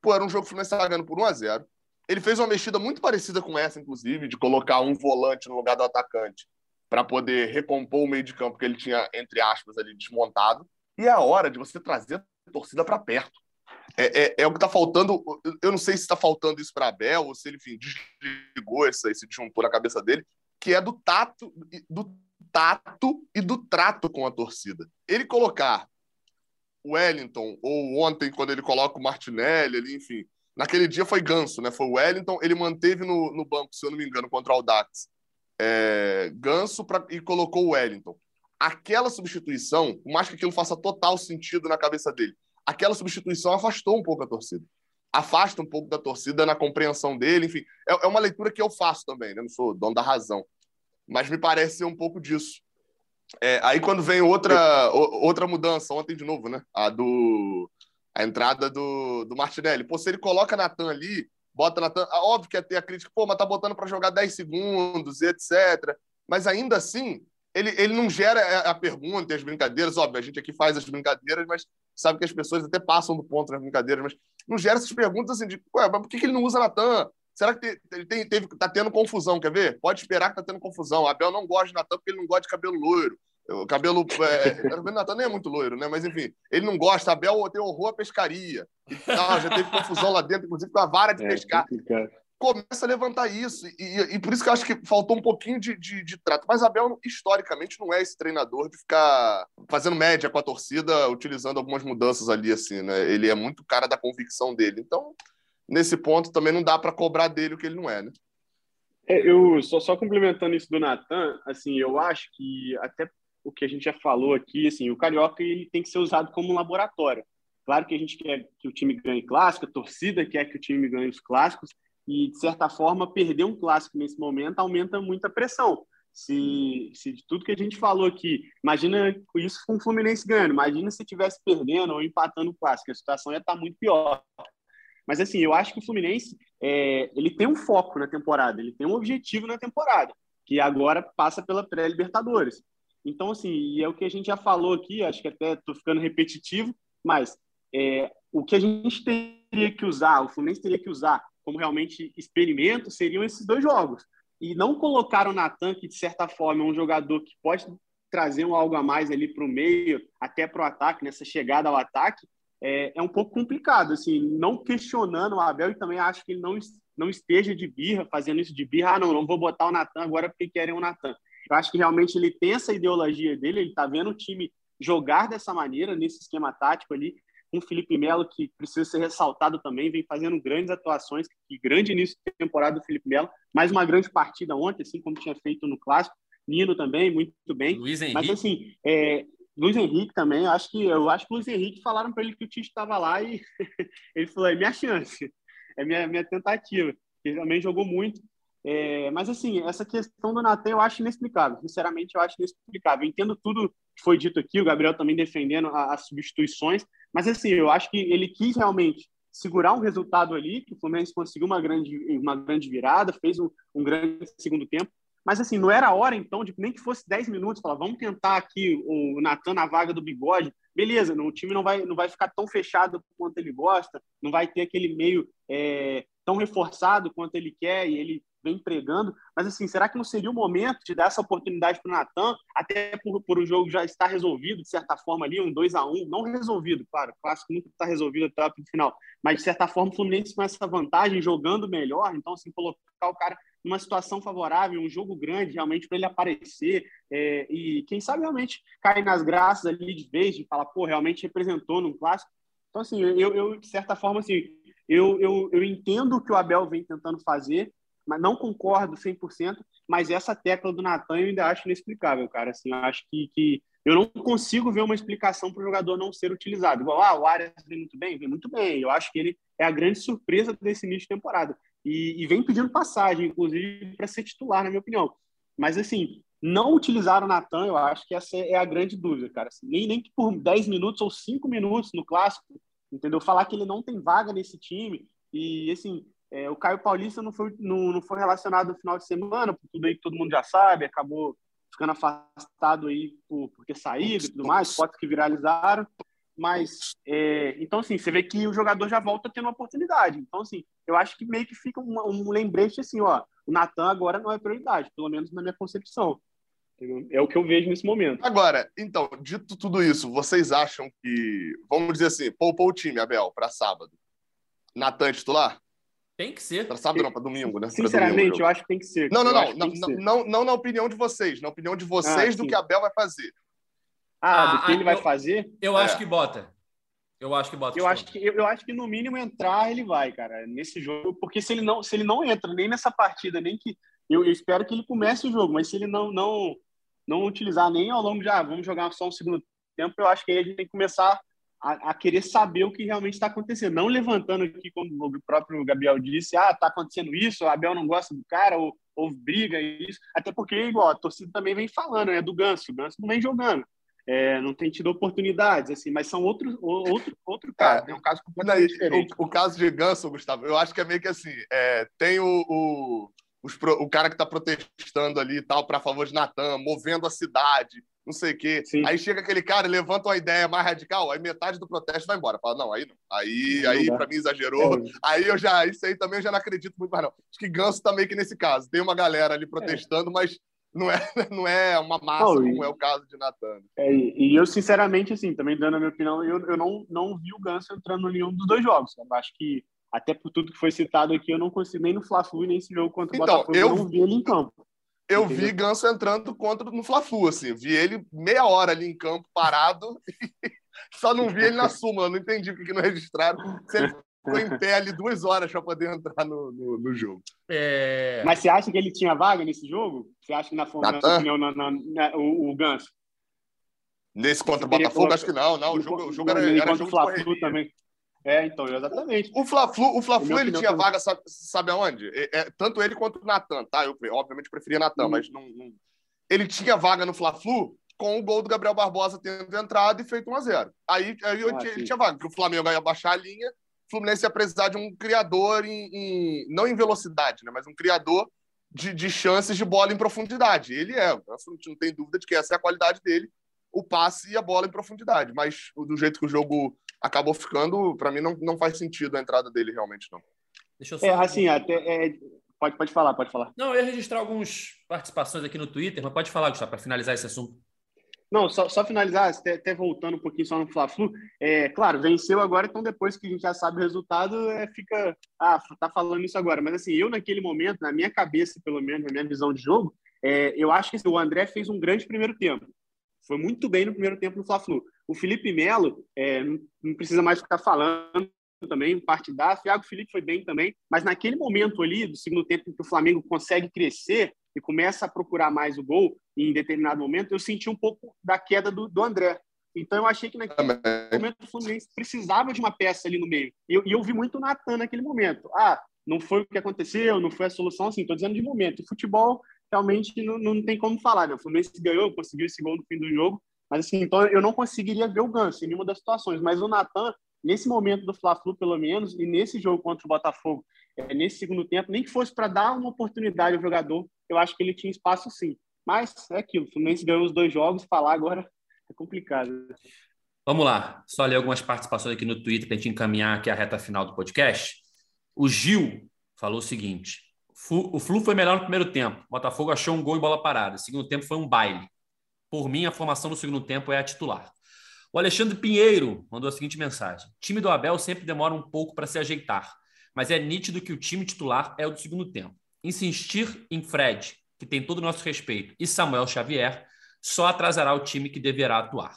Pô, era um jogo que o Fluminense estava ganhando por 1 a 0 Ele fez uma mexida muito parecida com essa, inclusive, de colocar um volante no lugar do atacante para poder recompor o meio de campo que ele tinha, entre aspas, ali desmontado. E é a hora de você trazer a torcida para perto. É, é, é o que está faltando. Eu não sei se está faltando isso para Abel ou se ele, enfim, desligou esse, esse disjuntor na cabeça dele, que é do tato, do tato e do trato com a torcida. Ele colocar o Wellington, ou ontem, quando ele coloca o Martinelli, ali, enfim. Naquele dia foi Ganso, né? Foi o Wellington, ele manteve no, no banco, se eu não me engano, contra o Audax. É, Ganso pra, e colocou o Wellington. Aquela substituição, por mais que aquilo faça total sentido na cabeça dele, aquela substituição afastou um pouco a torcida. Afasta um pouco da torcida na compreensão dele, enfim. É, é uma leitura que eu faço também, né? Não sou dono da razão. Mas me parece ser um pouco disso. É, aí quando vem outra, outra mudança, ontem de novo, né? A do. A entrada do, do Martinelli. Pô, se ele coloca Natan ali, bota Natan. ah, Óbvio que ia ter a crítica, pô, mas tá botando para jogar 10 segundos, etc. Mas ainda assim, ele, ele não gera a a pergunta e as brincadeiras. Óbvio, a gente aqui faz as brincadeiras, mas sabe que as pessoas até passam do ponto nas brincadeiras, mas não gera essas perguntas assim de, ué, mas por que, que ele não usa Natan? Será que ele tem, teve, tá tendo confusão? Quer ver? Pode esperar que tá tendo confusão. Abel não gosta de Natan porque ele não gosta de cabelo loiro. O cabelo. É, o Natan nem é muito loiro, né? Mas enfim, ele não gosta. Abel tem horror à pescaria. Já teve confusão lá dentro, inclusive com a vara de É, pescar complicado. começa a levantar isso. E, e- e por isso que eu acho que faltou um pouquinho de, de, de trato. Mas Abel, historicamente, não é esse treinador de ficar fazendo média com a torcida, utilizando algumas mudanças ali, assim, né? Ele é muito cara da convicção dele. Então, nesse ponto também não dá para cobrar dele o que ele não é, né? É, eu só, só complementando isso do Natan, assim, eu acho que até o que a gente já falou aqui, assim, o carioca ele tem que ser usado como um laboratório. Claro que a gente quer que o time ganhe clássico, a torcida quer que o time ganhe os clássicos, e de certa forma perder um clássico nesse momento aumenta muito a pressão. Se, se de tudo que a gente falou aqui, imagina isso com o Fluminense ganhando, imagina se tivesse perdendo ou empatando o clássico, a situação ia estar muito pior. Mas assim, eu acho que o Fluminense é, ele tem um foco na temporada, ele tem um objetivo na temporada, que agora passa pela pré-Libertadores. Então, assim, e é o que a gente já falou aqui, acho que até estou ficando repetitivo, mas é, o que a gente teria que usar, o Fluminense teria que usar como realmente experimento, seriam esses dois jogos. E não colocar o Natan, que de certa forma é um jogador que pode trazer um algo a mais ali para o meio, até para o ataque, nessa chegada ao ataque, é, é, um pouco complicado. Assim, não questionando o Abel e também acho que ele não, não esteja de birra, fazendo isso de birra. Ah, não, não vou botar o Natan agora porque querem o Natan. Eu acho que realmente ele tem essa ideologia dele, ele está vendo o time jogar dessa maneira, nesse esquema tático ali, com o Felipe Melo, que precisa ser ressaltado também, vem fazendo grandes atuações, que grande início de temporada do Felipe Melo, mais uma grande partida ontem, assim como tinha feito no Clássico, Nino também, muito bem. Luiz Henrique. Mas assim, é, Luiz Henrique também, acho que eu acho que o Luiz Henrique falaram para ele que o Tite estava lá e ele falou: é minha chance, é minha, minha tentativa. Ele também jogou muito. É, mas assim, essa questão do Natan eu acho inexplicável. Sinceramente, eu acho inexplicável. Eu entendo tudo que foi dito aqui, o Gabriel também defendendo as substituições, mas assim, eu acho que ele quis realmente segurar um resultado ali, que o Fluminense conseguiu uma grande, uma grande virada, fez um, um grande segundo tempo, mas assim, não era hora então de nem que fosse 10 minutos, falar, vamos tentar aqui o Natan na vaga do bigode. Beleza, o time não vai, não vai ficar tão fechado quanto ele gosta, não vai ter aquele meio é, tão reforçado quanto ele quer e ele vem pregando. Mas, assim, será que não seria o momento de dar essa oportunidade para o Natan, até por, por o jogo já estar resolvido, de certa forma, ali, um 2 a 1 não resolvido, claro, clássico nunca está resolvido até o final, mas, de certa forma, o Fluminense com essa vantagem, jogando melhor, então, assim, colocar o cara numa situação favorável, um jogo grande, realmente, para ele aparecer é, e, quem sabe, realmente cair nas graças ali de vez, de falar, pô, realmente representou num clássico. Então, assim, eu, eu de certa forma, assim, eu, eu, eu entendo o que o Abel vem tentando fazer, mas não concordo 100%, mas essa tecla do Natan eu ainda acho inexplicável, cara. Assim, eu acho que, que eu não consigo ver uma explicação para o jogador não ser utilizado. Igual, ah, o Arias vem muito bem, vem muito bem. Eu acho que ele é a grande surpresa desse início de temporada. E, e vem pedindo passagem, inclusive, para ser titular, na minha opinião. Mas, assim, não utilizar o Natan, eu acho que essa é a grande dúvida, cara. Assim, nem, nem que por 10 minutos ou 5 minutos no clássico, entendeu? Falar que ele não tem vaga nesse time. E, assim, é, o Caio Paulista não foi, não, não foi relacionado no final de semana, por tudo aí que todo mundo já sabe, acabou ficando afastado aí por, por ter saído e tudo mais, fotos que viralizaram. Mas, é, então, assim, você vê que o jogador já volta tendo uma oportunidade. Então, assim, eu acho que meio que fica um, um lembrete assim, ó, o Natan agora não é prioridade, pelo menos na minha concepção. É o que eu vejo nesse momento. Agora, então, dito tudo isso, vocês acham que, vamos dizer assim, poupou o time, Abel, para sábado? Natan é titular? Tem que ser. Para sábado não, para domingo, né? Sinceramente, domingo, eu acho que tem que ser. Não, não, não. Não, não, não, não, na opinião de vocês. Na opinião de vocês ah, do que a Abel vai fazer. Ah, do que ah, ele vai fazer? Eu é. acho que bota. Eu acho que bota. Eu acho que, eu, eu, acho que no mínimo entrar ele vai, cara, nesse jogo. Porque se ele não, se ele não entra nem nessa partida, nem que. Eu, eu espero que ele comece o jogo, mas se ele não, não, não utilizar nem ao longo de. Ah, vamos jogar só um segundo tempo, eu acho que aí a gente tem que começar a, a, querer saber o que realmente está acontecendo, não levantando aqui, como o próprio Gabriel disse, ah, está acontecendo isso, o Abel não gosta do cara, ou, ou briga isso, até porque, igual, a torcida também vem falando, é né, do Ganso, o Ganso não vem jogando, é, não tem tido oportunidades, assim, mas são outros, outro, outro caso, é, um caso completamente não, diferente. O, o, caso de Ganso, Gustavo, eu acho que é meio que assim, é, tem o, o, os, o cara que está protestando ali e tal, para favor de Natan, movendo a cidade, não sei o quê. Sim. Aí chega aquele cara, levanta uma ideia mais radical, aí metade do protesto vai embora. Fala, não, aí não. Aí, aí para mim exagerou. É. Aí eu já, isso aí também eu já não acredito muito mais, não. Acho que Ganso tá meio que nesse caso. Tem uma galera ali protestando, é. mas não é, não é uma massa, não, como é o caso de Natan. É, e eu, sinceramente, assim, também dando a minha opinião, eu, eu não, não vi o Ganso entrando em nenhum dos dois jogos. Eu acho que, até por tudo que foi citado aqui, eu não consigo nem no Fla-Flu, nem nesse jogo contra o então, Botafogo, eu, eu não vi ele em campo. Eu Entendeu? vi Ganso entrando contra no Fla-Flu, assim. Vi ele meia hora ali em campo, parado. só não vi ele na súmula. Não entendi o que, que não registraram. Se ele ficou em pé ali duas horas para poder entrar no, no, no jogo. É... Mas você acha que ele tinha vaga nesse jogo? Você acha que na, na, o, o Ganso? Nesse contra o Botafogo, colocar... acho que não. não o jogo, o jogo era, era jogo de Flu também. É, então, exatamente. O Fla-Flu, o Fla-Flu ele tinha vaga, sabe, sabe aonde? É, é, tanto ele quanto o Natan, tá? Eu, obviamente, preferia Natan, hum. mas não, não, Ele tinha vaga no Fla-Flu com o gol do Gabriel Barbosa tendo entrado e feito 1 a 0 Aí, aí eu, ah, ele tinha vaga, porque o Flamengo ia baixar a linha, Fluminense ia precisar de um criador em, em não em velocidade, né, mas um criador de, de, chances de bola em profundidade. Ele é, não tem dúvida de que essa é a qualidade dele, o passe e a bola em profundidade. Mas do jeito que o jogo acabou ficando, para mim não, não faz sentido a entrada dele realmente, não. Deixa eu só... É, assim, até, é, pode, pode falar, pode falar. Não, eu ia registrar algumas participações aqui no Twitter, mas pode falar, Gustavo, para finalizar esse assunto. Não, só, só finalizar, até, até, voltando um pouquinho só no Fla-Flu, é, claro, venceu agora, então depois que a gente já sabe o resultado, é, fica, ah, tá falando isso agora, mas assim, eu naquele momento, na minha cabeça, pelo menos, na minha visão de jogo, é, eu acho que assim, o André fez um grande primeiro tempo, foi muito bem no primeiro tempo no Fla-Flu. O Felipe Melo, é, não, precisa mais ficar falando também, partidaço, o Thiago Felipe foi bem também, mas naquele momento ali, do segundo tempo, em que o Flamengo consegue crescer, e começa a procurar mais o gol em determinado momento, eu senti um pouco da queda do, do André. Então eu achei que naquele momento o Fluminense precisava de uma peça ali no meio. E eu, e eu vi muito o Natan naquele momento. Ah, não foi o que aconteceu, não foi a solução, assim, estou dizendo de momento. E futebol realmente não, não tem como falar, né? O Fluminense ganhou, conseguiu esse gol no fim do jogo, mas assim, então eu não conseguiria ver o Ganso em nenhuma das situações. Mas o Natan, nesse momento do Fla-Flu, pelo menos, e nesse jogo contra o Botafogo, nesse segundo tempo, nem que fosse para dar uma oportunidade ao jogador, eu acho que ele tinha espaço sim. Mas é aquilo, o Fluminense ganhou os dois jogos, falar agora é complicado. Vamos lá, só ler algumas participações aqui no Twitter para a gente encaminhar aqui a reta final do podcast. O Gil falou o seguinte: o Flu foi melhor no primeiro tempo. O Botafogo achou um gol e bola parada. O segundo tempo foi um baile. Por mim, a formação no segundo tempo é a titular. O Alexandre Pinheiro mandou a seguinte mensagem: time do Abel sempre demora um pouco para se ajeitar, mas é nítido que o time titular é o do segundo tempo insistir em Fred, que tem todo o nosso respeito, e Samuel Xavier, só atrasará o time que deverá atuar.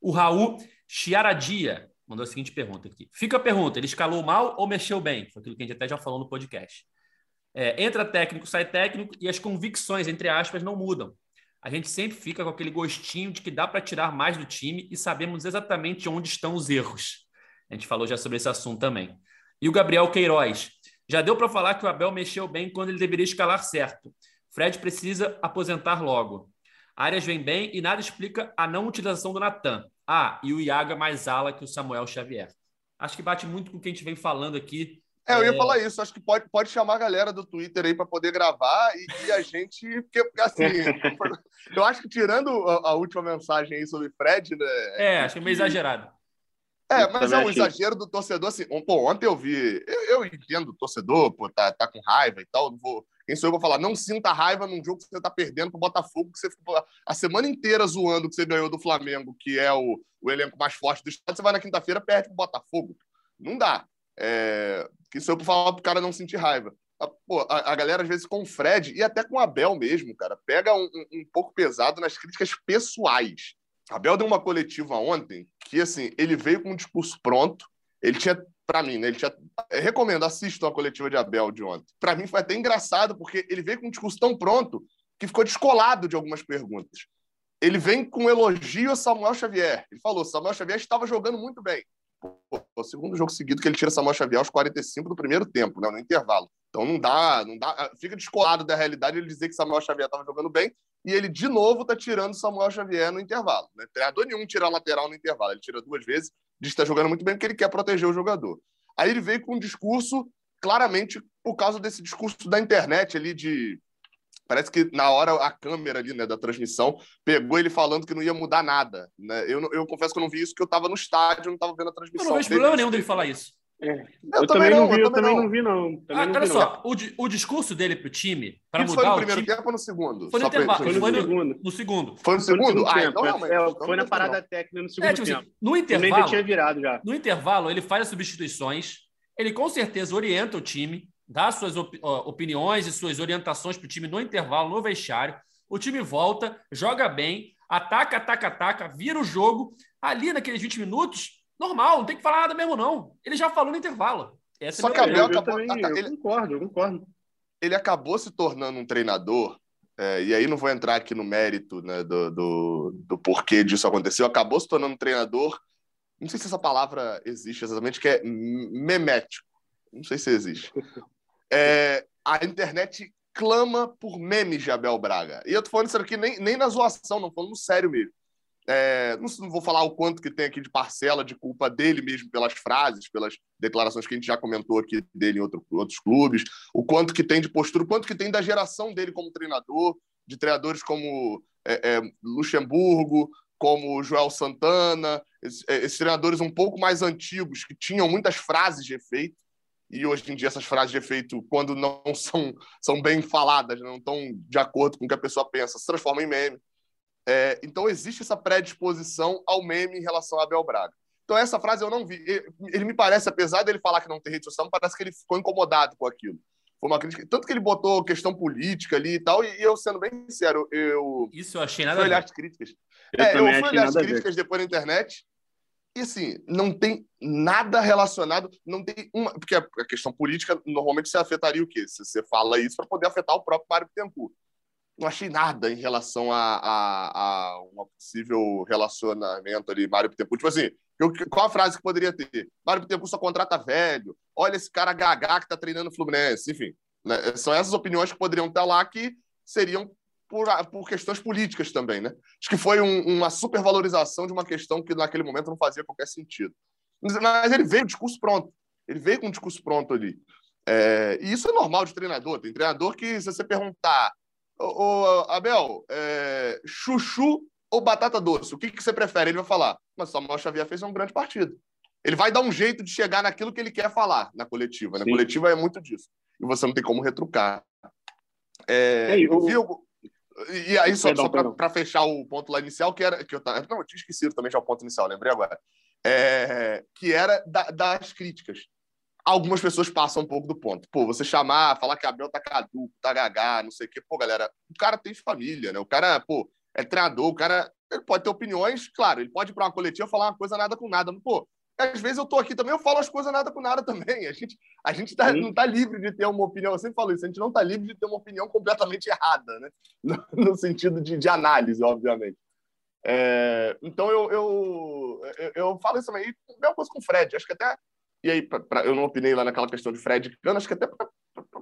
O Raul Chiaradia mandou a seguinte pergunta aqui. Fica a pergunta: ele escalou mal ou mexeu bem? Foi aquilo que a gente até já falou no podcast. É, entra técnico, sai técnico e as convicções, entre aspas, não mudam. A gente sempre fica com aquele gostinho de que dá para tirar mais do time e sabemos exatamente onde estão os erros. A gente falou já sobre esse assunto também. E o Gabriel Queiroz. Já deu para falar que o Abel mexeu bem quando ele deveria escalar certo. Fred precisa aposentar logo. Arias vem bem e nada explica a não utilização do Natan. Ah, e o Iaga é mais ala que o Samuel Xavier. Acho que bate muito com o que a gente vem falando aqui. É, eu ia é... falar isso. Acho que pode, pode chamar a galera do Twitter aí para poder gravar e, e, a gente. Porque, assim, eu acho que tirando a, a, última mensagem aí sobre Fred, né? É, acho que é meio exagerado. É, mas é um exagero do torcedor, assim. Pô, ontem eu vi. Eu, eu entendo o torcedor, pô, tá, tá com raiva e tal. Vou, quem sou eu vou falar? Não sinta raiva num jogo que você tá perdendo pro Botafogo, que você ficou a semana inteira zoando que você ganhou do Flamengo, que é o, o elenco mais forte do estado. Você vai na quinta-feira perde pro Botafogo. Não dá. É, quem sou eu pra falar pro cara não sentir raiva? A, pô, a, a, galera, às vezes, com o Fred e até com o Abel mesmo, cara, pega um, um, um pouco pesado nas críticas pessoais. Abel deu uma coletiva ontem que, assim, ele veio com um discurso pronto. Ele tinha, para mim, né? Ele tinha. Eu recomendo, assistam a coletiva de Abel de ontem. Para mim foi até engraçado, porque ele veio com um discurso tão pronto que ficou descolado de algumas perguntas. Ele vem com um elogio a Samuel Xavier. Ele falou: Samuel Xavier estava jogando muito bem. Pô, o segundo jogo seguido que ele tira Samuel Xavier aos 45 do primeiro tempo, né, no intervalo. Então não dá, não dá, fica descolado da realidade ele dizer que Samuel Xavier estava jogando bem e ele de novo está tirando Samuel Xavier no intervalo. Né? Treinador nenhum tira a lateral no intervalo, ele tira duas vezes, diz que está jogando muito bem porque ele quer proteger o jogador. Aí ele veio com um discurso, claramente por causa desse discurso da internet ali de. Parece que na hora a câmera ali né, da transmissão pegou ele falando que não ia mudar nada. Né? Eu, eu confesso que eu não vi isso, porque eu estava no estádio, não estava vendo a transmissão. Eu não vejo problema nenhum dele falar isso. É. Eu, eu, também não vi, eu também não vi, não. Ah, olha vi, só, o, o, discurso dele para o time, para mudar foi no primeiro time... tempo ou no segundo? Foi no intervalo, foi, foi, no, segundo. No segundo. Foi no segundo? Ah, então realmente. É, então foi na parada técnica no segundo é, tipo assim, tempo. Assim, no intervalo, tinha virado já. No intervalo, ele faz as substituições, ele com certeza orienta o time, dá suas op opiniões e suas orientações para o time no intervalo, no vestiário. O time volta, joga bem, ataca, ataca, ataca, vira o jogo. Ali naqueles 20 minutos, Normal, não tem que falar nada mesmo, não. Ele já falou no intervalo. Essa Só é que Abel acabou. Também, eu ele, concordo, eu concordo. Ele acabou se tornando um treinador, é, e aí não vou entrar aqui no mérito né, do, do, do porquê disso aconteceu, acabou se tornando um treinador. Não sei se essa palavra existe exatamente, que é memético. Não sei se existe. É, a internet clama por memes de Abel Braga. E eu tô falando isso aqui nem, nem na zoação, não, falando sério mesmo. É, não, não, vou falar o quanto que tem aqui de parcela de culpa dele mesmo pelas frases, pelas declarações que a gente já comentou aqui dele em outro, outros clubes, o quanto que tem de postura, o quanto que tem da geração dele como treinador, de treinadores como é, é, Luxemburgo, como Joel Santana, esses, é, esses treinadores um pouco mais antigos que tinham muitas frases de efeito, e hoje em dia essas frases de efeito, quando não são, são bem faladas, não estão de acordo com o que a pessoa pensa, se transformam em meme. É, então existe essa predisposição ao meme em relação a Abel Braga. Então essa frase eu não vi. Ele me parece, apesar dele falar que não tem rede social, parece que ele ficou incomodado com aquilo. Foi uma crítica, tanto que ele botou questão política ali e tal, e, eu sendo bem sincero, eu Isso eu achei nada fui olhar as críticas. Eu, é, eu fui olhar as críticas depois na internet e assim, não tem nada relacionado, não tem uma. Porque a questão política normalmente você afetaria o quê? Se você fala isso para poder afetar o próprio Mário Bittencourt não achei nada em relação a, a, a um possível relacionamento ali, Mário Pittencourt. Tipo assim, eu, qual a frase que poderia ter? Mário Pittencourt só contrata velho, olha esse cara gagá que tá treinando o Fluminense, enfim. Né? São essas opiniões que poderiam estar lá que seriam por, por questões políticas também, né? Acho que foi um, uma supervalorização de uma questão que naquele momento não fazia qualquer sentido. Mas ele veio com o discurso pronto. Ele veio com o discurso pronto ali. É, e isso é normal de treinador. Tem treinador que, se você perguntar Ô, Abel, é, chuchu ou batata doce? O que, que você prefere? Ele vai falar, mas Samuel Xavier fez um grande partido. Ele vai dar um jeito de chegar naquilo que ele quer falar na coletiva. Na né? coletiva é muito disso. E você não tem como retrucar. É, Ei, viu? E aí, só, só para fechar o ponto lá inicial, que era. Que eu, não, eu tinha esquecido também já o ponto inicial, lembrei agora. É, que era da, das críticas algumas pessoas passam um pouco do ponto. Pô, você chamar, falar que Abel tá caduco, tá gagá, não sei o quê. Pô, galera, o cara tem família, né? O cara, pô, é treinador, o cara ele pode ter opiniões, claro, ele pode ir para uma coletiva falar uma coisa nada com nada, mas, pô, às vezes eu tô aqui também, eu falo as coisas nada com nada também. A gente, a gente tá, não tá livre de ter uma opinião, eu sempre falo isso, a gente não tá livre de ter uma opinião completamente errada, né? No, no sentido de, de análise, obviamente. É, então eu, eu, eu, eu, falo isso também. E mesma coisa com o Fred. Acho que até e aí, pra, pra, eu não opinei lá naquela questão de Fred Cano, acho que até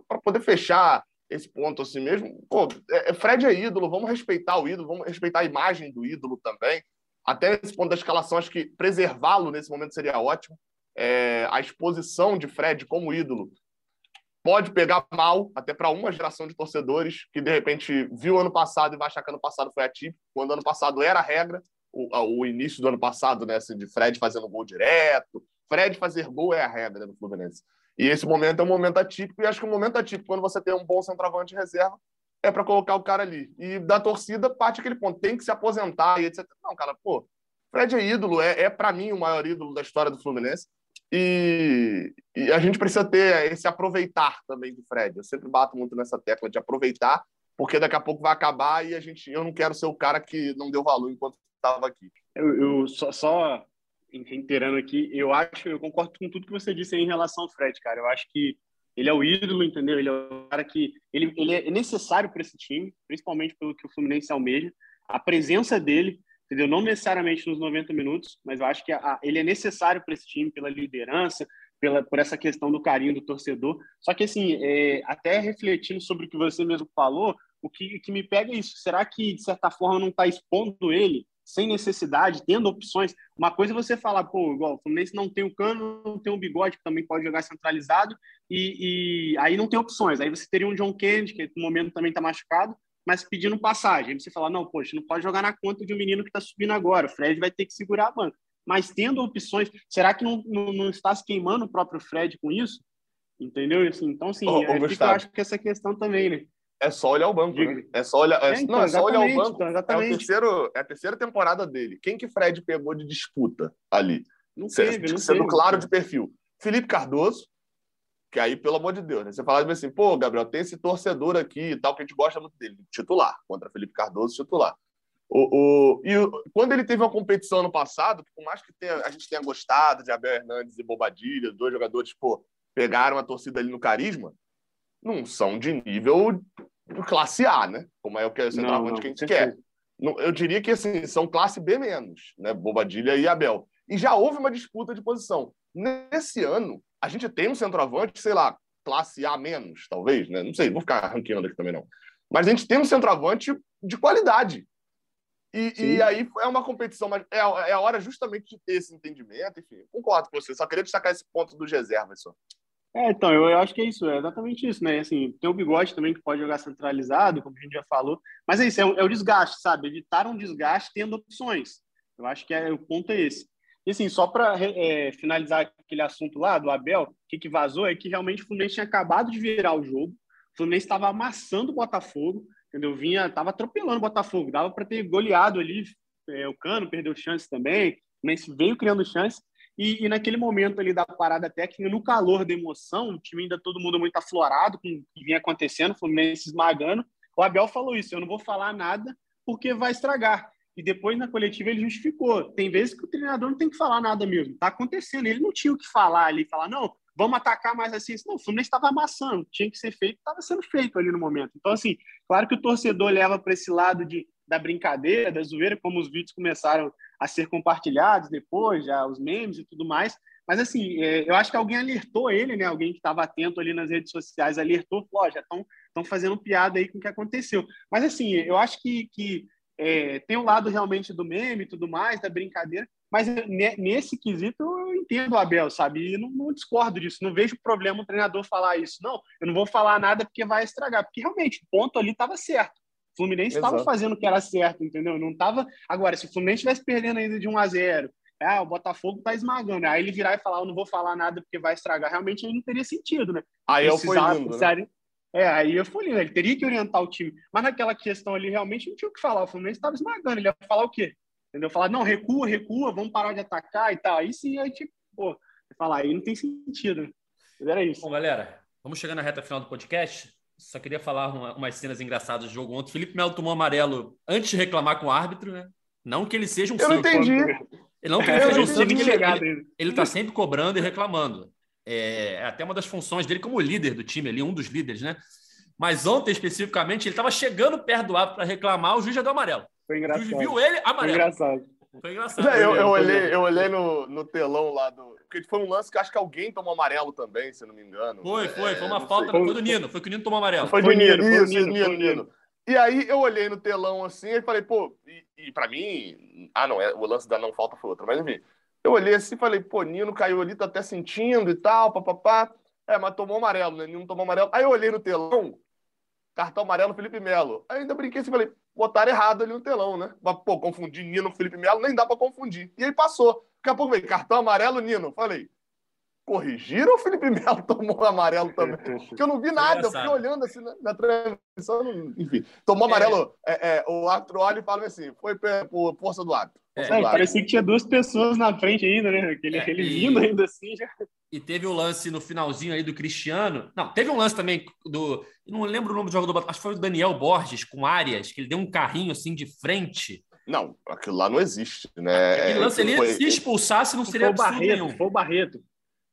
para poder fechar esse ponto assim mesmo, pô, é, é, Fred é ídolo, vamos respeitar o ídolo, vamos respeitar a imagem do ídolo também. Até esse ponto da escalação, acho que preservá-lo nesse momento seria ótimo. É, a exposição de Fred como ídolo pode pegar mal até para uma geração de torcedores que de repente viu ano passado e vai achar que ano passado foi atípico, quando ano passado era a regra, o, o início do ano passado, né, assim, de Fred fazendo gol direto, Fred fazer gol é a regra do Fluminense. E esse momento é um momento atípico, e acho que um momento atípico, quando você tem um bom centroavante reserva, é para colocar o cara ali. E da torcida parte aquele ponto, tem que se aposentar e etc. Não, cara, pô, Fred é ídolo, é, é para mim o maior ídolo da história do Fluminense. E, e, a gente precisa ter esse aproveitar também do Fred. Eu sempre bato muito nessa tecla de aproveitar, porque daqui a pouco vai acabar e a gente, eu não quero ser o cara que não deu valor enquanto estava aqui. Eu, eu só, só reiterando aqui, eu acho, eu concordo com tudo que você disse em relação ao Fred, cara. Eu acho que ele é o ídolo, entendeu? Ele é o cara que ele, ele é necessário para esse time, principalmente pelo que o Fluminense almeja. A presença dele, entendeu? Não necessariamente nos 90 minutos, mas eu acho que a, ele é necessário para esse time pela liderança, pela por essa questão do carinho do torcedor. Só que assim, é, até refletindo sobre o que você mesmo falou, o que, que me pega é isso. Será que de certa forma não está expondo ele sem necessidade, tendo opções. Uma coisa é você falar, pô, igual, o Fluminense não tem o Cano, não tem o Bigode, que também pode jogar centralizado, e, e aí não tem opções. Aí você teria um John Kennedy, que no momento também está machucado, mas pedindo passagem. Aí você fala, não, poxa, não pode jogar na conta de um menino que está subindo agora, o Fred vai ter que segurar a banca. Mas tendo opções, será que não, não, não está se queimando o próprio Fred com isso? Entendeu? Assim, então, sim, ô, ô, eu acho que essa questão também, né? É só olhar o banco, né? É só olhar. É, então, não, é só olhar o banco. Então, é, o terceiro, é a terceira temporada dele. Quem que Fred pegou de disputa ali? Não teve, não sendo teve, claro de perfil. Felipe Cardoso, que aí, pelo amor de Deus, né? Você fala assim, pô, Gabriel, tem esse torcedor aqui e tal, que a gente gosta muito dele. Titular, contra Felipe Cardoso, titular. O, o, e o, quando ele teve uma competição ano passado, por mais que tenha, a gente tenha gostado de Abel Hernandes e Bobadilha, dois jogadores, pô, pegaram a torcida ali no carisma, não são de nível classe A, né? Como é o que é o centroavante que a gente quer. Eu diria que assim, são classe B menos, né? Bobadilha e Abel. E já houve uma disputa de posição. Nesse ano, a gente tem um centroavante, sei lá, classe A menos, talvez, né? Não sei, vou ficar ranqueando aqui também não. Mas a gente tem um centroavante de qualidade. E, e, aí é uma competição, mas é, é, a hora justamente de ter esse entendimento. Enfim, concordo com você. Só queria destacar esse ponto do reservas só. É, então, eu, eu, acho que é isso, é exatamente isso, né? Assim, tem o bigode também que pode jogar centralizado, como a gente já falou, mas é isso, é, é o desgaste, sabe? Evitar um desgaste tendo opções. Eu acho que é, o ponto é esse. E assim, só para é, finalizar aquele assunto lá do Abel, o que, que vazou é que realmente o Fluminense tinha acabado de virar o jogo, o Fluminense estava amassando o Botafogo, entendeu? Vinha, estava atropelando o Botafogo, dava para ter goleado ali, é, o Cano perdeu chance também, o Fluminense veio criando chance, e, e, naquele momento ali da parada técnica, no calor da emoção, o time ainda todo mundo muito aflorado com o que vinha acontecendo, o Fluminense esmagando. O Abel falou isso: eu não vou falar nada porque vai estragar. E depois na coletiva ele justificou. Tem vezes que o treinador não tem que falar nada mesmo. Tá acontecendo. Ele não tinha o que falar ali, falar, não, vamos atacar mais assim. Não, o Fluminense estava amassando, tinha que ser feito, estava sendo feito ali no momento. Então, assim, claro que o torcedor leva para esse lado de, da brincadeira, da zoeira, como os vídeos começaram a ser compartilhados depois, já os memes e tudo mais. Mas, assim, é, eu acho que alguém alertou ele, né? Alguém que estava atento ali nas redes sociais alertou, falou, já estão fazendo piada aí com o que aconteceu. Mas, assim, eu acho que, que é, tem um lado realmente do meme e tudo mais, da brincadeira, mas nesse quesito eu entendo o Abel, sabe? E não, não, discordo disso, não vejo problema o treinador falar isso. Não, eu não vou falar nada porque vai estragar, porque realmente o ponto ali estava certo. O Fluminense estava fazendo o que era certo, entendeu? Não estava. Agora, se o Fluminense estivesse perdendo ainda de 1 a 0 ah, o Botafogo está esmagando. Aí ele virar e falar, eu não vou falar nada porque vai estragar. Realmente aí não teria sentido, né? Aí eu fui lindo, né? É, aí eu fui lindo. Ele teria que orientar o time. Mas naquela questão ali, realmente não tinha o que falar. O Fluminense estava esmagando. Ele ia falar o quê? Entendeu? Falar, não, recua, recua, vamos parar de atacar e tal. Aí sim, aí tipo, pô, falar, aí não tem sentido. Mas era isso. Bom, galera, vamos chegar na reta final do podcast. Só queria falar uma, umas cenas engraçadas do jogo ontem. Felipe Melo tomou amarelo antes de reclamar com o árbitro, né? Não que ele seja um Eu não entendi. Ele não que ele seja um santo, ele, ele, ele tá sempre cobrando e reclamando. É, é, até uma das funções dele como líder do time ali, um dos líderes, né? Mas ontem, especificamente, ele estava chegando perto do árbitro para reclamar, o juiz já deu amarelo. Foi engraçado. O juiz viu ele, amarelo. Foi engraçado. Foi engraçado. eu, eu, olhei, eu olhei no, no telão lá do. Porque foi um lance que acho que alguém tomou amarelo também, se não me engano. Foi, foi. Foi uma é, falta. Foi do Nino. Foi que o Nino tomou amarelo. Foi, foi do Nino. Isso, Nino, Nino, Nino, Nino. E aí eu olhei no telão assim e falei, pô, e, e pra mim. Ah, não, é, o lance da não falta foi outro. Mas enfim. Eu olhei assim e falei, pô, Nino caiu ali, tá até sentindo e tal, papapá. É, mas tomou amarelo, né? Nino tomou amarelo. Aí eu olhei no telão, cartão amarelo Felipe Melo. Aí ainda brinquei assim, falei, botaram errado ali no telão, né? Mas, pô, confundir Nino Felipe Melo, nem dá pra confundir. E aí passou. Daqui a pouco veio, cartão amarelo Nino. Falei, corrigiram o Felipe Melo tomou amarelo também? Porque eu não vi nada, eu fiquei olhando assim na, na transmissão, enfim. Tomou é. amarelo, é, é, o árbitro olha e fala assim, foi por força do árbitro. É, parecia que tinha duas pessoas na frente ainda, né? Aquele, é, aquele e... vindo ainda assim já. E teve o lance no finalzinho aí do Cristiano. Não, teve um lance também do. Não lembro o nome do jogador, acho que foi o Daniel Borges com Arias, que ele deu um carrinho assim de frente. Não, aquilo lá não existe, né? Aquele lance ali, foi... se expulsasse, não seria foi o Barreto, nenhum. Foi o Barreto.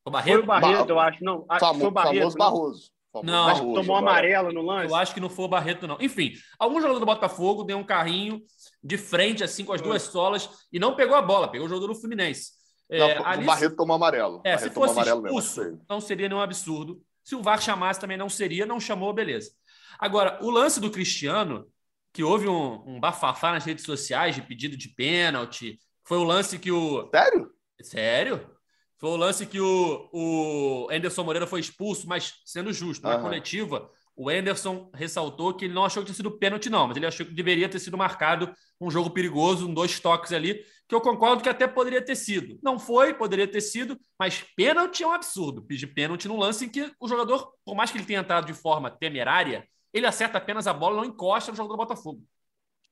Foi o Barreto? Foi o Barreto, eu acho. Não, acho Famo, foi o Barreto. Famoso Barroso. Não, acho que tomou amarelo no lance. Eu acho que não foi o Barreto, não. Enfim, algum jogador do Botafogo deu um carrinho de frente, assim, com as duas solas, e não pegou a bola, pegou o jogador do Fluminense. É, não, ali, o Barreto tomou amarelo. É, se fosse expulso, mesmo. não seria nenhum absurdo. Se o VAR chamasse, também não seria, não chamou, beleza. Agora, o lance do Cristiano, que houve um, um bafafá nas redes sociais de pedido de pênalti, foi o lance que o. Sério? Sério? Foi o lance que o, o Anderson Moreira foi expulso, mas sendo justo, na uhum. coletiva, o Anderson ressaltou que ele não achou que tinha sido pênalti, não, mas ele achou que deveria ter sido marcado um jogo perigoso, um dois toques ali, que eu concordo que até poderia ter sido. Não foi, poderia ter sido, mas pênalti é um absurdo. Pedir pênalti num lance em que o jogador, por mais que ele tenha entrado de forma temerária, ele acerta apenas a bola, não encosta no jogador do Botafogo.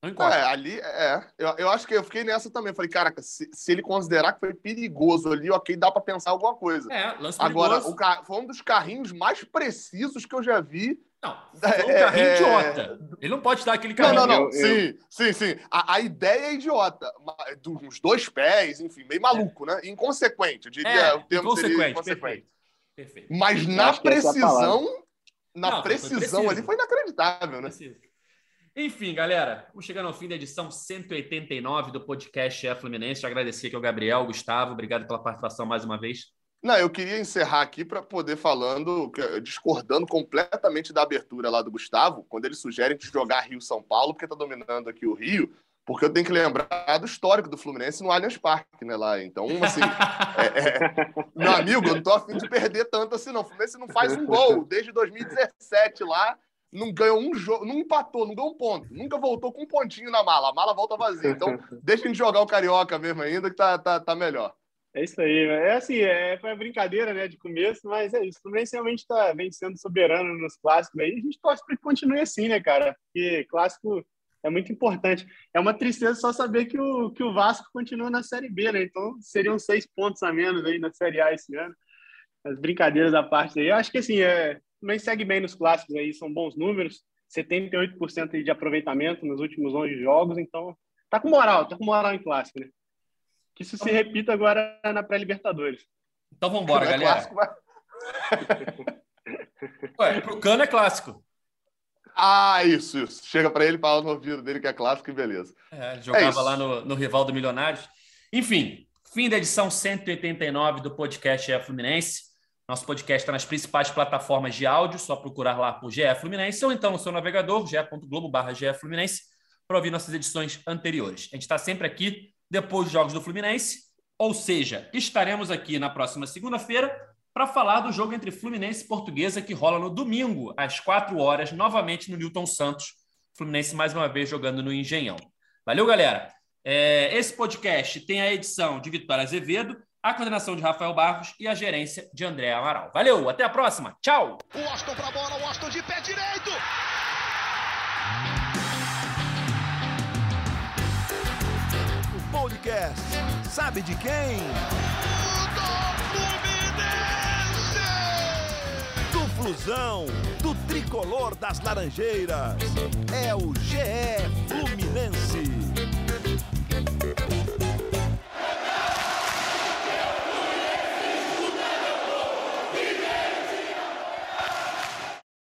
É, ali, é. Eu, eu acho que eu fiquei nessa também. Falei, caraca, se, se ele considerar que foi perigoso ali, ok, dá para pensar alguma coisa. É, lance Agora, o, foi um dos carrinhos mais precisos que eu já vi Não, foi um é, carrinho é, idiota. Ele não pode dar aquele carrinho. Não, não, não. sim, sim, sim. A, a, ideia é idiota. Dos dois pés, enfim, meio maluco, né? Inconsequente, eu diria. É, o termo inconsequente, seria inconsequente. Perfeito. perfeito. Mas na precisão, na não, precisão foi ali foi inacreditável, né? Preciso. Enfim, galera, vamos chegando ao fim da edição 189 do podcast É Fluminense. Agradecer aqui ao Gabriel, Gustavo, obrigado pela participação mais uma vez. Não, eu queria encerrar aqui para poder falando, discordando completamente da abertura lá do Gustavo, quando ele sugere jogar Rio-São Paulo, porque está dominando aqui o Rio, porque eu tenho que lembrar do histórico do Fluminense no Allianz Parque, né, lá. Então, assim, é, é, meu amigo, eu não tô afim de perder tanto assim, não. O Fluminense não faz um gol desde 2017 lá, não ganhou um jogo, não empatou, não ganhou um ponto, nunca voltou com um pontinho na mala. A mala volta vazia. Então, deixem de jogar o Carioca mesmo ainda, que tá, tá, tá melhor. É isso aí. É assim, é, foi uma brincadeira né, de começo, mas é isso. O Fluminense realmente tá, vem sendo soberano nos clássicos aí. A gente torce para que continue assim, né, cara? Porque clássico é muito importante. É uma tristeza só saber que o, que o Vasco continua na Série B, né? Então seriam seis pontos a menos aí na Série A esse ano. As brincadeiras à parte aí. Eu acho que assim, é, também segue bem nos clássicos aí, são bons números. 78% de aproveitamento nos últimos 11 jogos, então tá com moral, tá com moral em clássico, né? que isso se repita agora na pré-Libertadores. Então vamos embora, é galera. Clássico, mas... Ué, pro Cano é clássico. Ah, isso, isso. Chega para ele, fala no ouvido dele que é clássico e beleza. É, jogava é lá no, no rival do Milionários. Enfim, fim da edição 189 do podcast GE Fluminense. Nosso podcast está nas principais plataformas de áudio, só procurar lá por GE Fluminense ou então no seu navegador, ge.globo.br Fluminense, para ouvir nossas edições anteriores. A gente está sempre aqui depois dos jogos do Fluminense. Ou seja, estaremos aqui na próxima segunda-feira para falar do jogo entre Fluminense e Portuguesa que rola no domingo, às 4 horas, novamente no Newton Santos. Fluminense mais uma vez jogando no Engenhão. Valeu, galera. É, esse podcast tem a edição de Vitória Azevedo, a coordenação de Rafael Barros e a gerência de André Amaral. Valeu, até a próxima. Tchau. O Austin para a bola, o Austin de pé direito. podcast. Sabe de quem? Do Flusão, do tricolor das Laranjeiras. É o GE Fluminense.